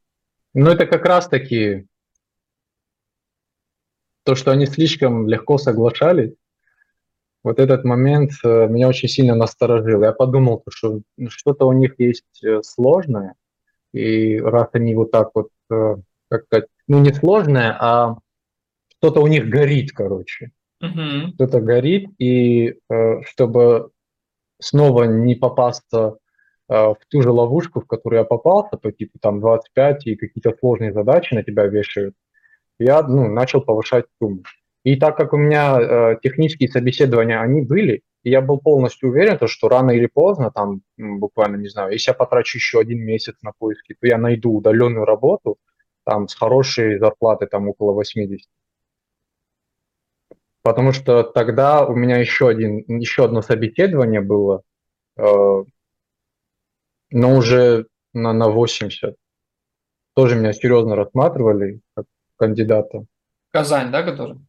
Ну, это как раз-таки то, что они слишком легко соглашались, вот этот момент э, меня очень сильно насторожил. Я подумал, что что-то у них есть э, сложное, и раз они вот так вот, э, как сказать, ну не сложное, а что-то у них горит, короче. Мгм. Что-то горит, и э, чтобы снова не попасться э, в ту же ловушку, в которую я попался, по типу там 25 и какие-то сложные задачи на тебя вешают, я ну, начал повышать сумму. И так как у меня э, технические собеседования, они были, и я был полностью уверен, то, что рано или поздно, там буквально, не знаю, если я потрачу еще один месяц на поиски, то я найду удаленную работу там с хорошей зарплатой, там около 80. Потому что тогда у меня еще, один, еще одно собеседование было, э, но уже на, на 80. Тоже меня серьезно рассматривали как кандидата. Казань, да, который?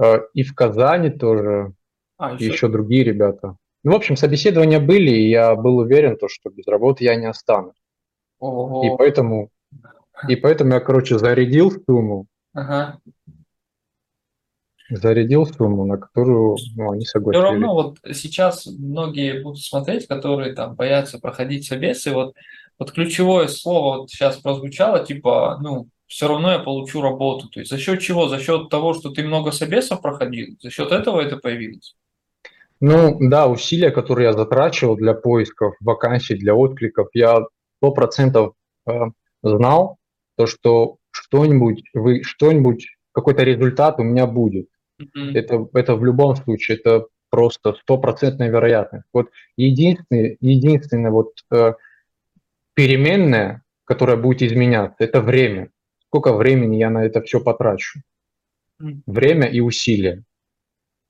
Э, И в Казани тоже, А, и еще. еще другие ребята. Ну, в общем, собеседования были, и я был уверен, то, что без работы я не останусь. И Ого. поэтому, и поэтому я, короче, зарядил сумму, Ага. зарядил сумму, на которую ну, они Все согласились. равно вот сейчас многие будут смотреть, которые там боятся проходить собес, и вот, вот ключевое слово вот сейчас прозвучало, типа, ну, все равно я получу работу. То есть за счет чего? За счет того, что ты много собесов проходил? За счет этого это появилось? Ну, да, усилия, которые я затрачивал для поисков вакансий, для откликов, я сто процентов э, знал, то, что что-нибудь, вы, что-нибудь, какой-то результат у меня будет. Мгм. Это, это в любом случае, это просто стопроцентная вероятность. Вот единственное, единственное вот э, переменная, которая будет изменяться, это время. Сколько времени я на это все потрачу? Время и усилия.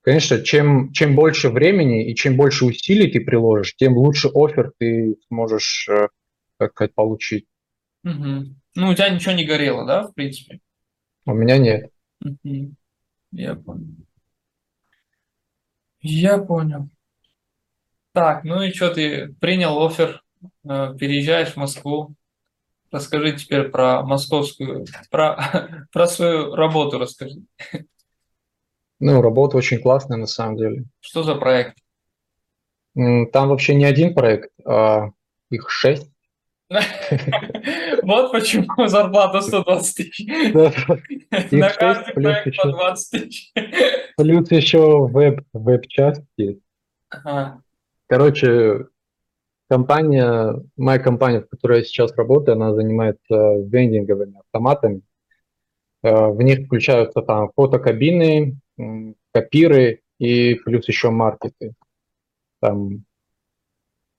Конечно, чем, чем больше времени и чем больше усилий ты приложишь, тем лучше офер ты сможешь, э, так сказать, получить. Мгм. Ну, у тебя ничего не горело, да, в принципе? У меня нет. Мгм. Я понял. Я понял. Так, ну и что, ты принял оффер, э, переезжаешь в Москву. Расскажи теперь про московскую, про, про свою работу расскажи. Ну, работа очень классная на самом деле. Что за проект? Там вообще не один проект, а их шесть. Вот почему зарплата 120 тысяч. На каждый проект по еще. 20 тысяч. Плюс еще веб, веб-часть есть. Ага. Короче, компания, моя компания, в которой я сейчас работаю, она занимается вендинговыми автоматами. Э, В них включаются там фотокабины, копиры и плюс еще маркеты. Там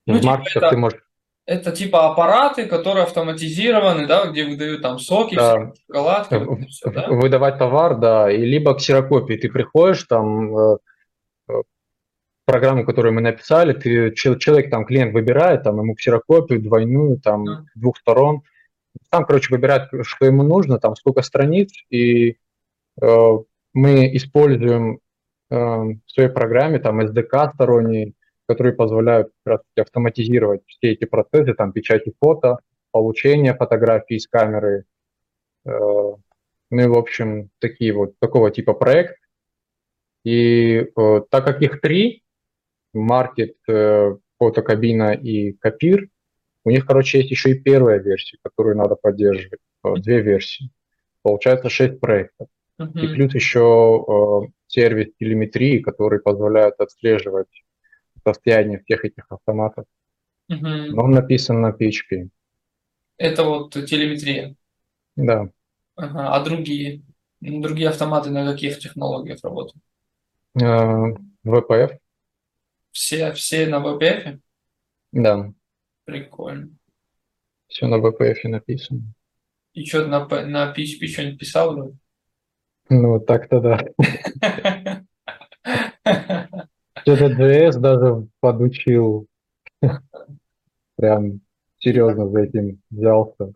Ну, в типа маркетах ты можешь Это типа аппараты, которые автоматизированы, да, где выдают там соки, Да. шоколадки, вот всё, да? выдавать товар, да, и либо ксерокопии. Ты приходишь там э, э, программу, которую мы написали, ты чел- человек там клиент выбирает там ему ксерокопию двойную там Да. двух сторон. Там, короче, выбирает, что ему нужно, там сколько страниц, и э, мы используем э, в своей программе там SDK сторонние, которые позволяют как раз таки автоматизировать все эти процессы, там печати фото, получение фотографий из камеры. э, ну и, в общем, такие вот, такого типа проект. И э, так как их три, маркет, э, фотокабина и копир, у них, короче, есть еще и первая версия, которую надо поддерживать, э, две версии. Получается шесть проектов. И Мгм. плюс еще э, сервис телеметрии, который позволяет отслеживать состояние всех этих автоматов. Мгм. Но он написан на PHP. Это вот телеметрия. Да. Ага. А другие? Другие автоматы на каких технологиях работают? ВПФ, Все, все на VPF? да, Прикольно. все на ВПФ написано. И что, на, на PHP что-нибудь писал? вроде? Ну, так-то да. Что-то JS даже подучил. Прям серьезно за этим взялся.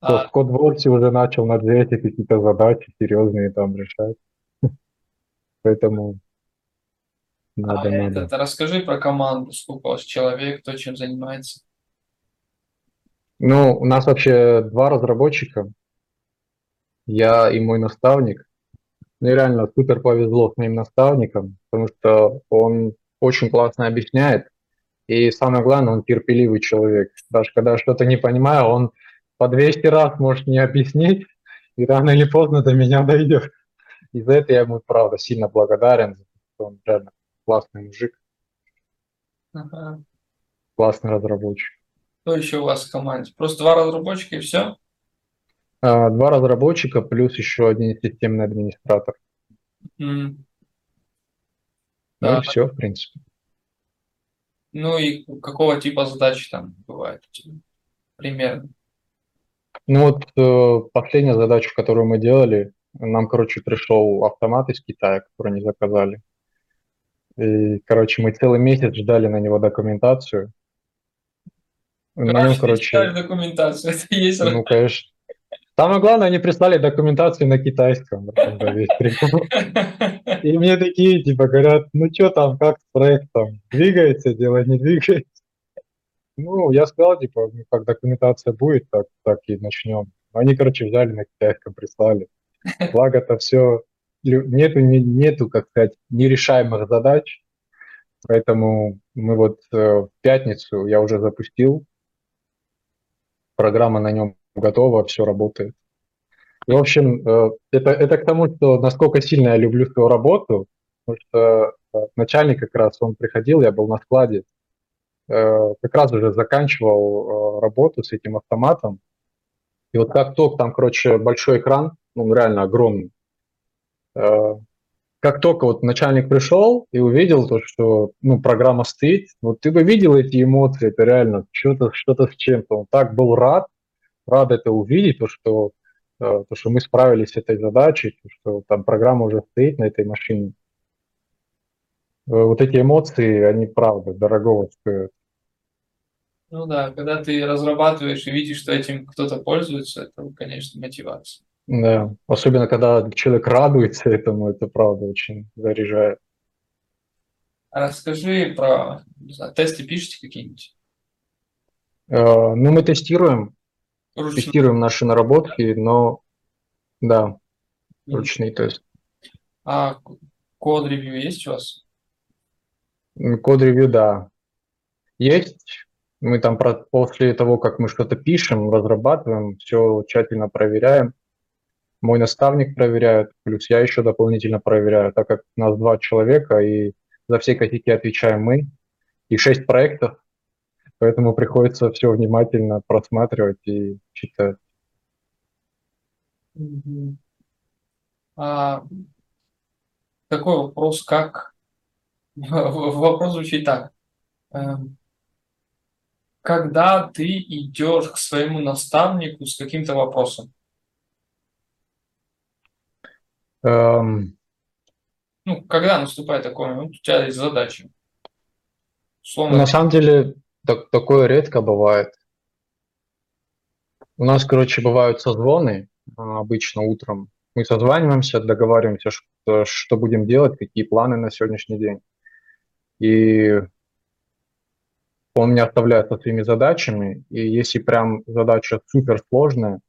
А, в CodeWorks уже начал на JS какие-то задачи серьезные там решать. Поэтому а надо, надо. этот, расскажи про команду, сколько у вас человек, кто чем занимается. Ну, у нас вообще два разработчика. Я и мой наставник. Мне реально супер повезло с моим наставником, потому что он очень классно объясняет. И самое главное, он терпеливый человек. Даже когда что-то не понимаю, он по 200 раз может не объяснить, и рано или поздно до меня дойдет. И за это я ему, правда, сильно благодарен, что он реально классный мужик, Ага. классный разработчик. Кто еще у вас в команде? Просто два разработчика и все? А, Два разработчика плюс еще один системный администратор. Ну и Да. все, в принципе. Ну и какого типа задачи там бывает? Примерно. Ну вот э, последняя задача, которую мы делали, нам, короче, пришел автомат из Китая, который они заказали. И, короче, мы целый месяц ждали на него документацию. На нем, Короче, короче, документацию. Это и есть ну, конечно. Самое главное, они прислали документацию на китайском. И мне такие, типа, говорят, ну что там, как с проектом? Двигается дело, не двигается? Ну, я сказал, типа, ну, как документация будет, так, так и начнем. Они, короче, взяли на китайском, прислали. Благо-то все, нету, не- нету, как сказать, нерешаемых задач, поэтому мы вот э, в пятницу я уже запустил, программа на нем готова, все работает. И, в общем, э, это, это к тому, что насколько сильно я люблю свою работу, потому что э, начальник как раз, он приходил, я был на складе, э, как раз уже заканчивал работу с этим автоматом. И вот как только там, короче, большой экран, ну, реально огромный, как только вот начальник пришел и увидел то, что, ну, программа стоит, вот ты бы видел эти эмоции, это реально что-то что-то с чем-то. Он так был рад, рад это увидеть, то, что, э, то, что мы справились с этой задачей, то, что там программа уже стоит на этой машине. Э, Вот эти эмоции, они правда дорогого стоят. Ну да, когда ты разрабатываешь и видишь, что этим кто-то пользуется, это, конечно, мотивация. Да, особенно когда человек радуется этому, это правда очень заряжает. А расскажи про, знаю, тесты пишете какие-нибудь? Э, Ну, мы тестируем, Ручно. тестируем наши наработки, но да, Мгм. ручный тест. А код-ревью есть у вас? Код-ревью, да, есть. Мы там про- после того, как мы что-то пишем, разрабатываем, все тщательно проверяем. Мой наставник проверяет, плюс я еще дополнительно проверяю, так как у нас два человека, и за все косяки отвечаем мы, и шесть проектов, поэтому приходится все внимательно просматривать и читать. Мгм. А такой вопрос, как... Вопрос звучит так. Эм, Когда ты идешь к своему наставнику с каким-то вопросом, Эм, ну, когда наступает такой момент, у тебя есть задача. Условно, На самом деле так- такое редко бывает. У нас, короче, бывают созвоны а, обычно утром. Мы созваниваемся, договариваемся, что, что будем делать, какие планы на сегодняшний день. И он меня оставляет со своими задачами. И если прям задача суперсложная,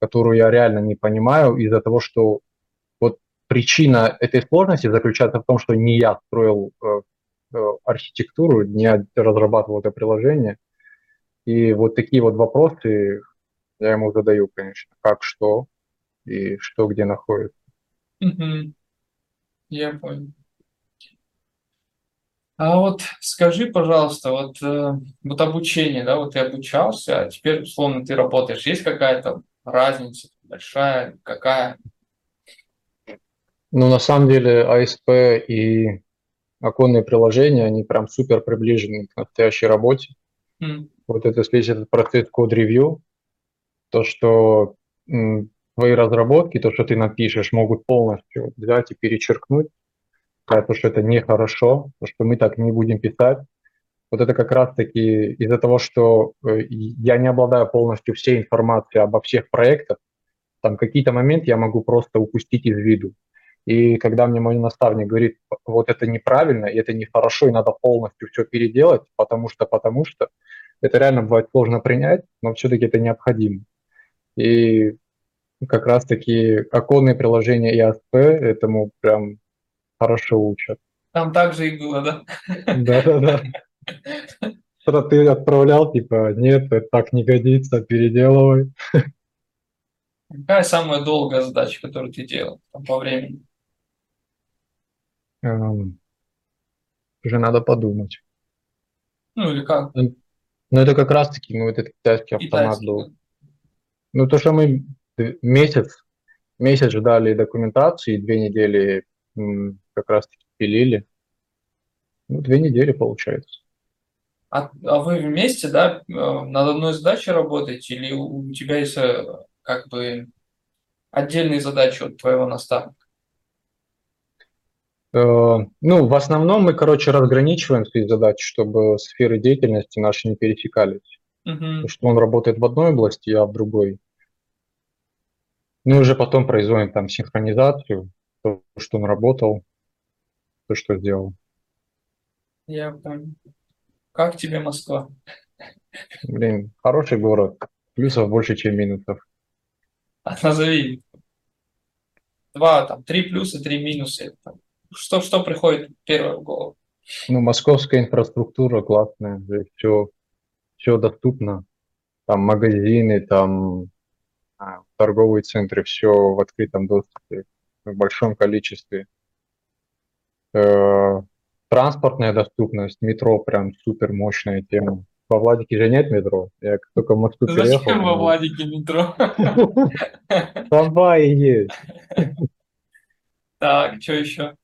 которую я реально не понимаю, из-за того, что вот причина этой сложности заключается в том, что не я строил э, архитектуру, не разрабатывал это приложение. И вот такие вот вопросы я ему задаю, конечно, как, что и что где находится. Я понял. А вот скажи, пожалуйста, вот, э, вот обучение, да, вот ты обучался, а теперь, условно, ты работаешь. Есть какая-то разница большая, какая? Ну, на самом деле, ASP и оконные приложения, они прям супер приближены к настоящей работе. М, Вот это весь этот процесс код-ревью, то, что м, твои разработки, то, что ты напишешь, могут полностью взять и перечеркнуть, то, что это нехорошо, то, что мы так не будем писать. Вот это как раз-таки из-за того, что э, я не обладаю полностью всей информацией обо всех проектах, там какие-то моменты я могу просто упустить из виду. И когда мне мой наставник говорит, вот это неправильно, и это нехорошо, и надо полностью все переделать, потому что, потому что, это реально бывает сложно принять, но все-таки это необходимо. И как раз-таки оконные приложения и ASP этому прям хорошо учат. Там также и было, да? Да-да-да. Что ты отправлял, типа, нет, это так не годится, переделывай. Какая самая долгая задача, которую ты делал там, по времени? Эм, Уже надо подумать. Ну или как? Но это как раз-таки, ну, этот китайский автомат Китайский, был. Ну, то, что мы месяц, месяц ждали документации, две недели как раз-таки пилили. Ну, две недели получается. А, а вы вместе, да, э, над одной задачей работаете, или у у тебя есть э, как бы отдельные задачи от твоего наставника? Э, Ну, в основном мы, короче, разграничиваем свои задачи, чтобы сферы деятельности наши не пересекались. Мгм. Потому что он работает в одной области, я в другой. Ну, и уже потом производим там синхронизацию, то, что он работал, то, что сделал. Я понял. Как тебе Москва? Блин, хороший город. Плюсов больше, чем минусов. А назови два, там, три плюса, три минуса. Там, Что, что приходит первое в голову? Ну, московская инфраструктура классная, все, все доступно. Там магазины, там а, торговые центры, все в открытом доступе, в большом количестве. Э, Транспортная доступность, метро прям супер мощная тема. Во Владике же нет метро. Я как только в Москву переехал, Зачем во Владике метро? трамваи есть. Так, что еще?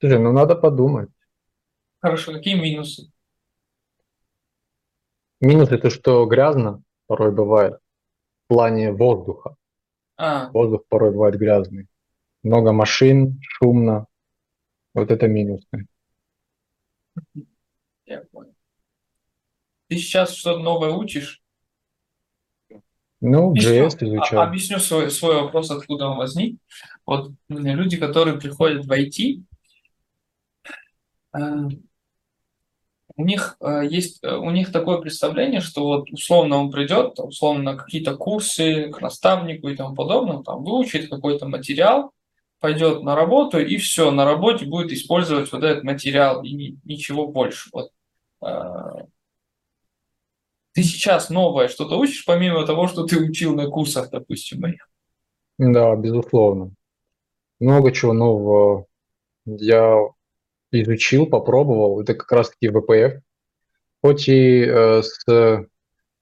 Слушай, ну надо подумать. Хорошо, какие минусы? Минус это что грязно порой бывает в плане воздуха. А, Воздух порой бывает грязный. Много машин, шумно. Вот это минусы. я понял. Ты сейчас что-то новое учишь? Ну, Объясню, JS а- изучал. объясню свой, свой вопрос, откуда он возник. Вот м, люди, которые приходят в IT, э, у них э, есть э, у них такое представление, что вот условно он придет, условно на какие-то курсы к наставнику и тому подобное, там выучит какой-то материал, пойдет на работу и все, на работе будет использовать вот этот материал и ни- ничего больше. Вот. Ты сейчас новое что-то учишь, помимо того, что ты учил на курсах, допустим, моих? Да, безусловно. Много чего нового я изучил, попробовал. Это как раз-таки VPF. Хоть и э, с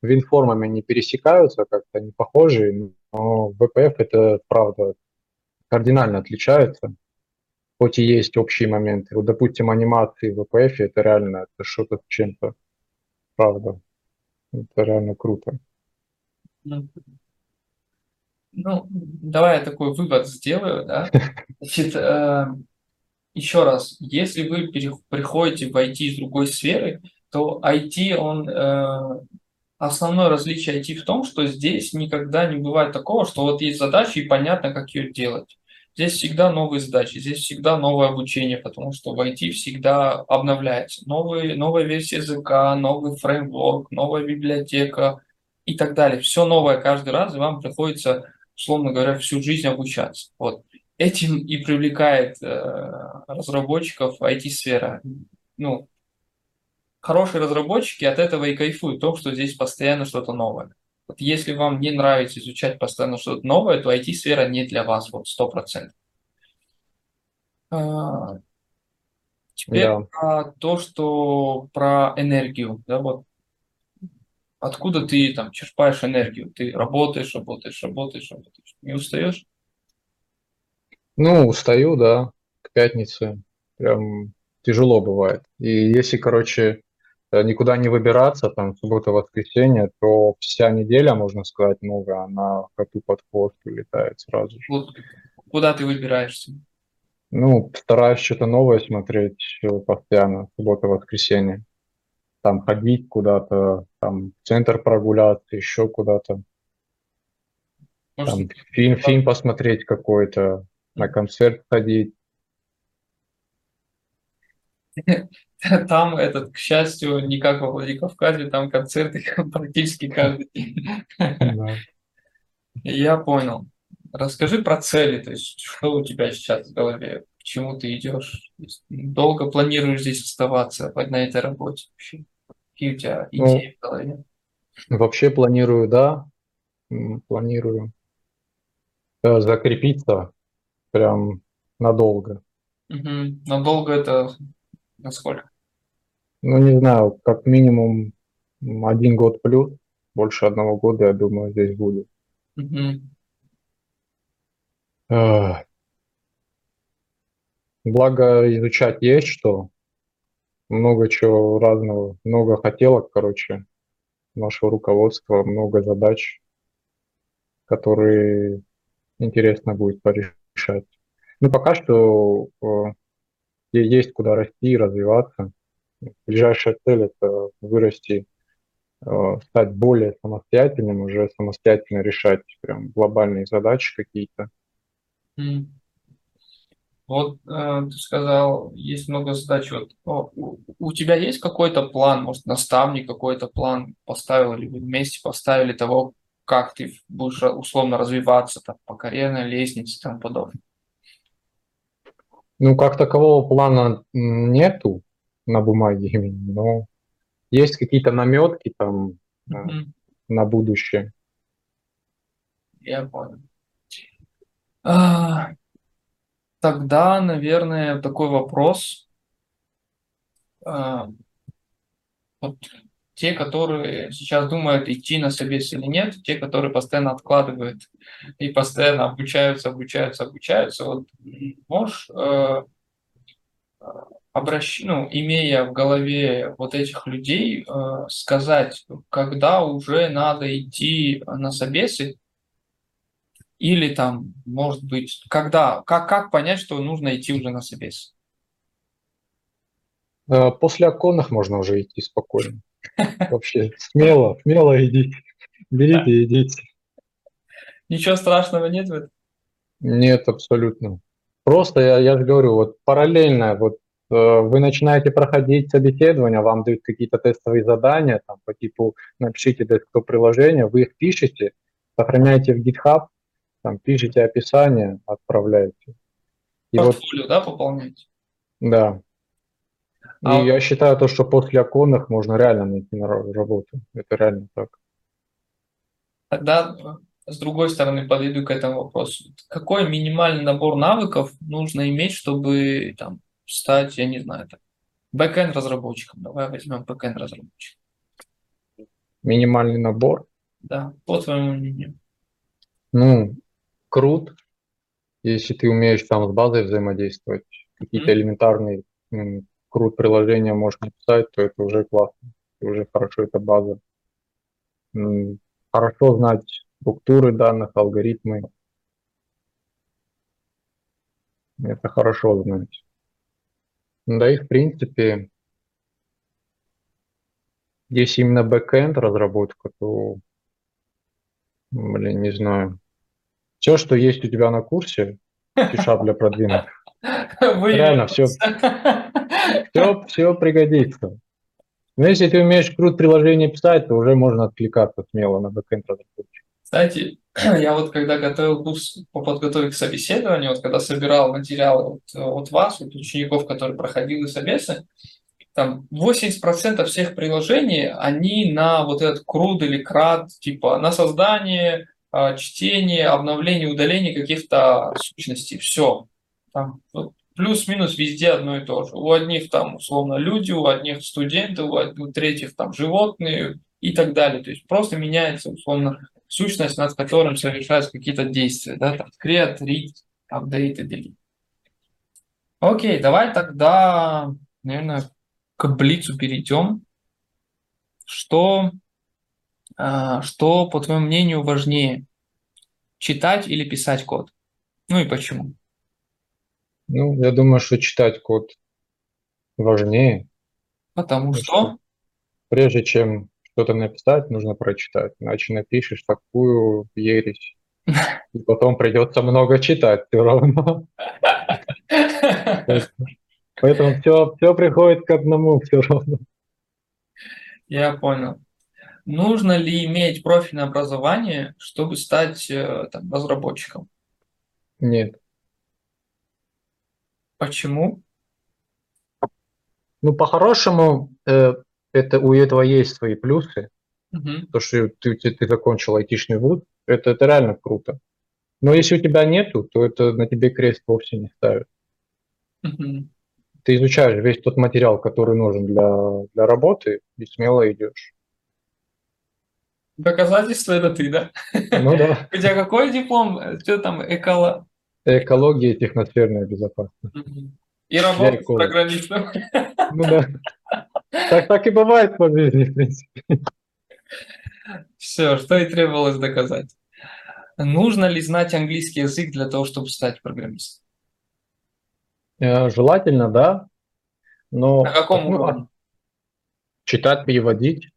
винформами не пересекаются, как-то не похожи, но VPF это правда кардинально отличается. Хоть и есть общие моменты. Вот, допустим, анимации в VPF это реально это что-то с чем-то. Правда. Это реально круто. Ну, ну, давай я такой вывод сделаю, да. Значит, э, еще раз, если вы приходите в IT из другой сферы, то IT, он, э, основное различие IT в том, что здесь никогда не бывает такого, что вот есть задача и понятно, как ее делать. Здесь всегда новые задачи, здесь всегда новое обучение, потому что в IT всегда обновляется. Новые, новая версия языка, новый фреймворк, новая библиотека и так далее. Все новое каждый раз, и вам приходится, условно говоря, всю жизнь обучаться. Вот. Этим и привлекает э, разработчиков IT-сфера. Ну, хорошие разработчики от этого и кайфуют, то, что здесь постоянно что-то новое. Вот если вам не нравится изучать постоянно что-то новое, то IT-сфера не для вас, вот сто процентов. А, Теперь Да. про то, что про энергию, да, вот откуда ты там черпаешь энергию? Ты работаешь, работаешь, работаешь, работаешь. Не устаешь? Ну, устаю, да, к пятнице. Прям тяжело бывает. И если, короче, никуда не выбираться, там, суббота, воскресенье, то вся неделя, можно сказать, много, она коту под хвост улетает сразу же. Куда ты выбираешься? Ну, стараюсь что-то новое смотреть э, постоянно, суббота, воскресенье. Там ходить куда-то, там в центр прогуляться, еще куда-то. Может, Там фильм, фильм посмотреть какой-то, на концерт ходить. там этот, к счастью, не как во Владикавказе, там концерты практически каждый день. Да. Я понял. Расскажи про цели, то есть что у тебя сейчас в голове, к чему ты идешь, долго планируешь здесь оставаться на этой работе вообще? Какие у тебя Ну, идеи в голове? вообще планирую, да, планирую э, закрепиться прям надолго. Мгм. Но долго это насколько? Ну, не знаю, как минимум один год плюс, больше одного года, я думаю, здесь. Мгм. Эх, Благо изучать есть что, много чего разного, много хотелок, короче, нашего руководства, много задач, которые интересно будет порешать. Ну, пока что э, е- есть куда расти и развиваться. Ближайшая цель– это вырасти, э, стать более самостоятельным, уже самостоятельно решать прям глобальные задачи какие-то. Вот э, ты сказал, есть много задач. Вот, у, у тебя есть какой-то план, может, наставник какой-то план поставил, или вы вместе поставили того, как ты будешь э, условно развиваться там, по карьерной лестнице и тому подобное? Ну, как такового плана нету на бумаге но есть какие-то наметки там Мгм. на будущее. Я понял. А, тогда, наверное, такой вопрос. А, вот те, которые сейчас думают, идти на собес или нет, те, которые постоянно откладывают и постоянно обучаются, обучаются, обучаются, вот можешь, э, обращ... ну, имея в голове вот этих людей, э, сказать, когда уже надо идти на собесы, или там, может быть, когда, как, как понять, что нужно идти уже на собес? Э, После оконных можно уже идти спокойно. Вообще смело, смело идите, берите и идите. Ничего страшного нет в этом? Нет, абсолютно. Просто я, я же говорю, вот параллельно, вот э, вы начинаете проходить собеседование, вам дают какие-то тестовые задания, там по типу напишите десктоп приложение, вы их пишете, сохраняете в GitHub, там пишите описание, отправляете. И вот, Портфолио, да, пополнять? да. И А я считаю то, что после оконных можно реально найти на ра- работу. Это реально так. Тогда с другой стороны подойду к этому вопросу. Какой минимальный набор навыков нужно иметь, чтобы там стать, я не знаю, там, backend разработчиком? Давай возьмем бэкэнд разработчик. Минимальный набор. Да, по твоему мнению. Ну, крут, если ты умеешь там с базой взаимодействовать, какие-то Мгм. элементарные крут приложения можешь написать, то это уже классно, уже хорошо, это база. Хорошо знать структуры данных, алгоритмы, это хорошо знать. Ну Да и в принципе, если именно бэкэнд разработка, то, блин, не знаю. Все, что есть у тебя на курсе, C-Sharp для продвинутых, реально все. все, все пригодится. Но если ты умеешь крут приложение писать, то уже можно откликаться смело на бэкэнд разработчик. Кстати, я вот когда готовил курс по подготовке к собеседованию, вот когда собирал материалы вот, э, от вас, от учеников, которые проходили собесы, там 80% всех приложений, они на вот этот CRUD или CRUD, типа на создание, а, чтение, обновление, удаление каких-то сущностей. Все. Там вот плюс-минус везде одно и то же. У одних там условно люди, у одних студенты, у, од- у третьих там животные и так далее. То есть просто меняется условно сущность, над которым совершаются какие-то действия, да, там, create, read, update и delete. Окей, давай тогда, наверное, к Блицу перейдем. Что, а, что, по твоему мнению, важнее, читать или писать код? Ну и почему? Ну, я думаю, что читать код важнее, Потому потому что, что прежде чем что-то написать, нужно прочитать, иначе напишешь такую ересь, и потом придется много читать все равно. Поэтому поэтому все, все приходит к одному все равно. я понял. Нужно ли иметь профильное образование, чтобы стать э, там, разработчиком? Нет. Почему? Ну, по-хорошему, э, это у этого есть свои плюсы. Мгм. То, что ты, ты, ты закончил айтишный вуз, это, это реально круто. Но если у тебя нету, то это на тебе крест вовсе не ставит. Мгм. Ты изучаешь весь тот материал, который нужен для, для работы, и смело идешь. Доказательство это ты, да? Ну да, У тебя какой диплом? Что там, эколо? Экология и техносферная безопасность. И работа с программистом. Ну да, так, так и бывает по жизни, в принципе. Все, что и требовалось доказать. Нужно ли знать английский язык для того, чтобы стать программистом? Э, Желательно, да, но На каком ну, уровне? читать, переводить.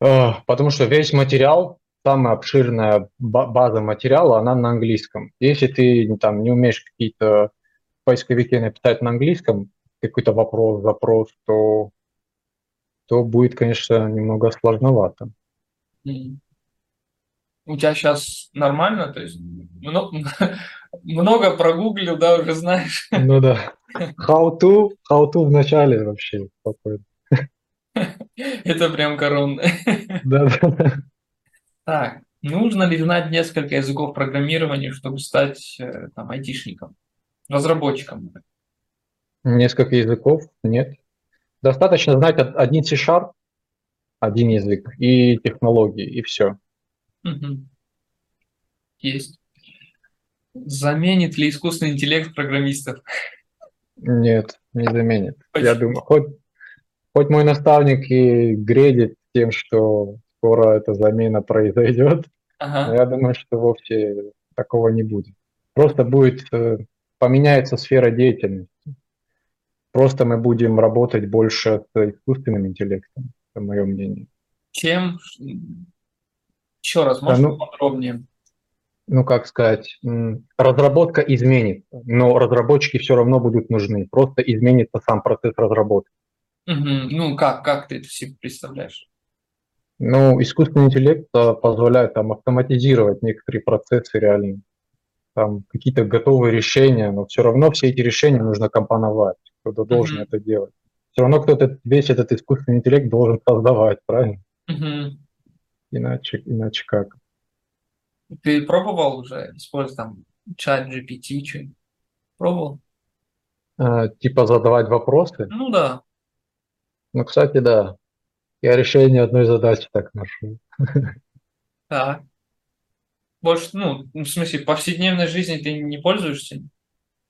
Э, потому что весь материал, самая обширная ба- база материала, она на английском. Если ты там не умеешь какие-то в поисковике написать на английском, какой-то вопрос, запрос, то, то будет, конечно, немного сложновато. У тебя сейчас нормально? То есть мно- много прогуглил, да, уже знаешь? Ну да. How to, how to в начале вообще спокойно. Это прям коронно. Да, да, да. Так, нужно ли знать несколько языков программирования, чтобы стать э, там айтишником, разработчиком? Несколько языков? Нет. Достаточно знать од- один C-Sharp, один язык, и технологии, и все. Мгм. Есть. Заменит ли искусственный интеллект программистов? Нет, не заменит. Я Почему? думаю, хоть, хоть мой наставник и гредит тем, что скоро эта замена произойдет, но Ага. я думаю, что вовсе такого не будет. Просто будет, э, поменяется сфера деятельности. Просто мы будем работать больше с искусственным интеллектом, это мое мнение. Чем? Еще раз, можно ну, подробнее? ну, как сказать, разработка изменится, но разработчики все равно будут нужны. Просто изменится сам процесс разработки. Мгм. Ну, как, как ты это себе представляешь? Ну, искусственный интеллект а, позволяет там автоматизировать некоторые процессы реально, там какие-то готовые решения, но все равно все эти решения нужно компоновать, кто-то должен Мгм. это делать. Все равно кто-то весь этот искусственный интеллект должен создавать, правильно? Мгм. Иначе, иначе как? Ты пробовал уже использовать там чат GPT, что-нибудь? Пробовал? А, типа задавать вопросы? Ну да. Ну, кстати, да. Я решение одной задачи так нашел. Так. Больше, ну, в смысле, в повседневной жизни ты не пользуешься?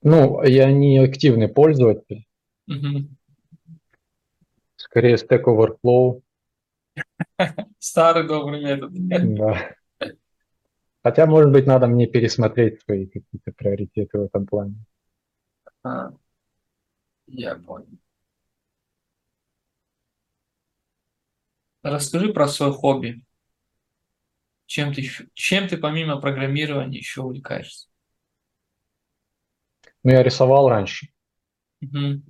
Ну, я не активный пользователь, Мгм. скорее Stack Overflow, Старый добрый метод. да. Хотя, может быть, надо мне пересмотреть свои какие-то приоритеты в этом плане. А, я понял. Расскажи про свое хобби. Чем ты, чем ты помимо программирования еще увлекаешься? Ну, я рисовал раньше, Мгм.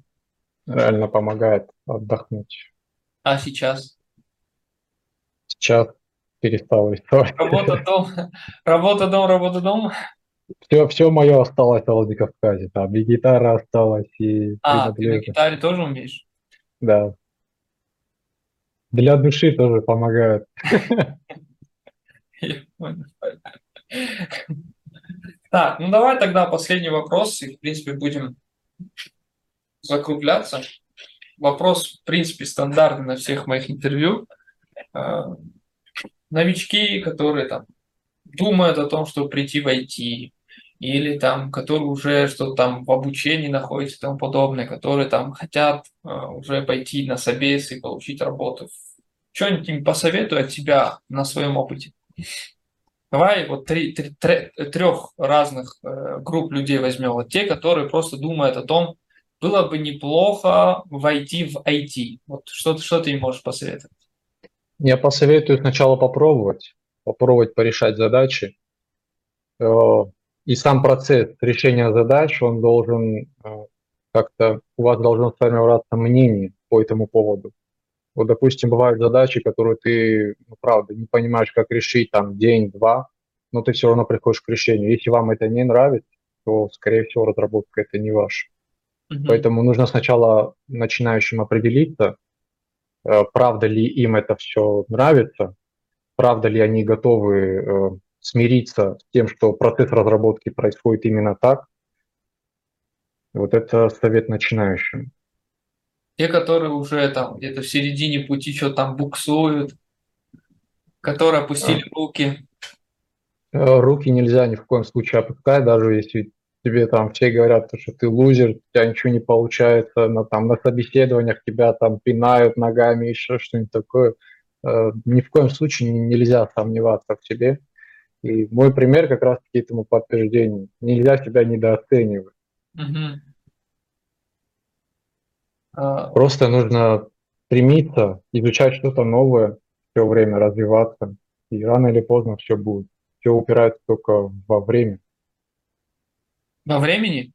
реально помогает отдохнуть. А сейчас? Сейчас перестал рисовать. Работа, дом, работа, дом, работа, дом. Все, все мое осталось в Владикавказе. Там и гитара осталась, и А, ты на гитаре тоже умеешь? Да. Для души тоже понял. Так, ну давай тогда последний вопрос, и в принципе будем закругляться. Вопрос, в принципе, стандартный на всех моих интервью. А, новички, которые там думают о том, чтобы прийти в IT, или там, которые уже что-то там в обучении находятся и тому подобное, которые там хотят э, уже пойти на собес и получить работу. Что-нибудь им посоветую от тебя на своем опыте. Давай вот три, три, три, трех разных э, групп людей возьмем. Вот те, которые просто думают о том, было бы неплохо войти в IT. Вот что, что ты им можешь посоветовать? Я посоветую сначала попробовать, попробовать порешать задачи. И сам процесс решения задач, он должен э, как-то, у вас должно сформироваться мнение по этому поводу. Вот, допустим, бывают задачи, которые ты, ну, правда, не понимаешь, как решить там день-два, но ты все равно приходишь к решению. Если вам это не нравится, то, скорее всего, разработка это не ваша. Mm-hmm. Поэтому нужно сначала начинающим определиться, э, правда ли им это все нравится, правда ли они готовы э, смириться с тем, что процесс разработки происходит именно так. Вот это совет начинающим. Те, которые уже там где-то в середине пути что-то там буксуют, которые опустили а. руки. Э, руки нельзя ни в коем случае опускать, даже если тебе там все говорят, что ты лузер, у тебя ничего не получается, на, там, на собеседованиях тебя там пинают ногами, еще что-нибудь такое. Э, ни в коем случае нельзя сомневаться в себе. И мой пример как раз-таки этому подтверждению. Нельзя себя недооценивать. Угу. Просто нужно стремиться, изучать что-то новое, все время развиваться, и рано или поздно все будет. Все упирается только во время. Во времени?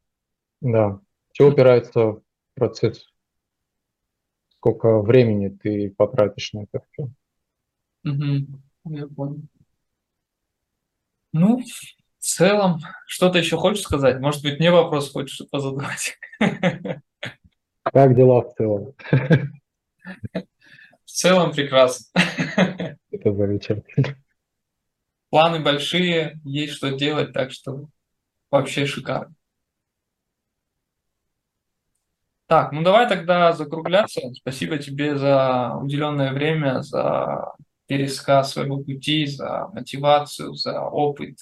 Да, все упирается в процесс. Сколько времени ты потратишь на это все. Угу. Я понял. Ну, в целом, что-то еще хочешь сказать? Может быть, мне вопрос хочешь позадавать? Как дела в целом? В целом прекрасно. Это замечательно. Планы большие, есть что делать, так что вообще шикарно. Так, ну давай тогда закругляться. Спасибо тебе за уделенное время, за пересказ своего пути, за мотивацию, за опыт.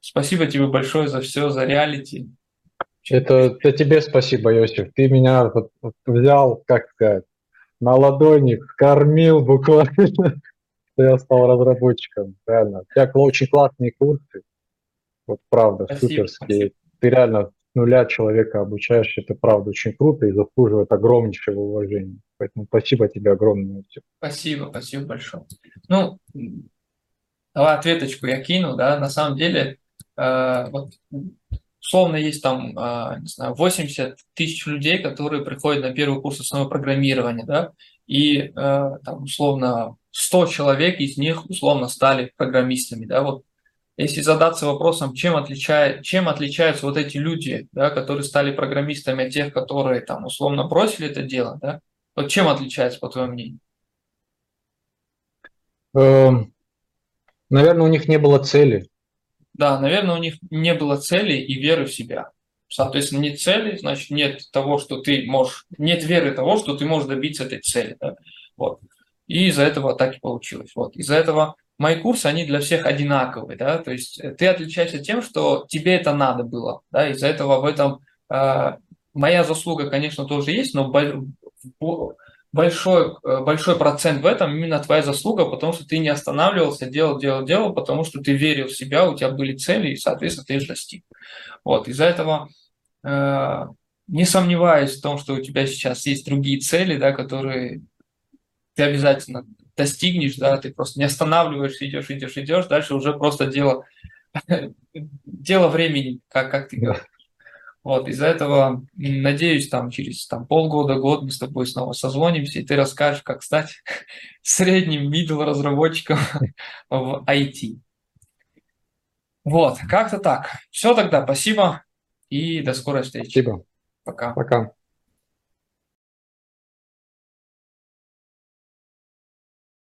Спасибо тебе большое за все, за реалити. Это, это тебе спасибо, Йосиф. Ты меня вот, вот взял, как сказать, на ладони, кормил буквально, что я стал разработчиком. Реально. У тебя очень классные курсы. Вот правда, спасибо, суперские. Спасибо. Ты реально нуля человека обучаешь, это правда очень круто и заслуживает огромнейшего уважения. Поэтому спасибо тебе огромное. Спасибо, спасибо большое. Ну, давай ответочку я кину, да, на самом деле, э, вот, условно есть там, э, не знаю, 80 тысяч людей, которые приходят на первый курс основы программирования, да, и э, там условно 100 человек из них условно стали программистами, да, вот если задаться вопросом, чем, отличает, чем отличаются вот эти люди, да, которые стали программистами от тех, которые там условно бросили это дело, да, вот чем отличается, по твоему мнению? Эм, наверное, у них не было цели. Да, наверное, у них не было цели и веры в себя. Соответственно, нет цели, значит, нет того, что ты можешь, нет веры того, что ты можешь добиться этой цели. Да? Вот. И из-за этого так и получилось. Вот. Из-за этого мои курсы, они для всех одинаковые, да, то есть э, ты отличаешься тем, что тебе это надо было, да, из-за этого в этом э, моя заслуга, конечно, тоже есть, но большой, э, большой процент в этом именно твоя заслуга, потому что ты не останавливался, делал, делал, делал, потому что ты верил в себя, у тебя были цели, и, соответственно, ты их достиг. Вот, из-за этого э, не сомневаюсь в том, что у тебя сейчас есть другие цели, да, которые ты обязательно достигнешь, да, ты просто не останавливаешься, идешь, идешь, идешь, дальше уже просто дело, дело времени, как, как ты говоришь. Вот, из-за этого, надеюсь, там через там, полгода, год мы с тобой снова созвонимся, и ты расскажешь, как стать средним middle разработчиком в IT. Вот, как-то так. Все тогда, спасибо и до скорой встречи. Спасибо. Пока. Пока.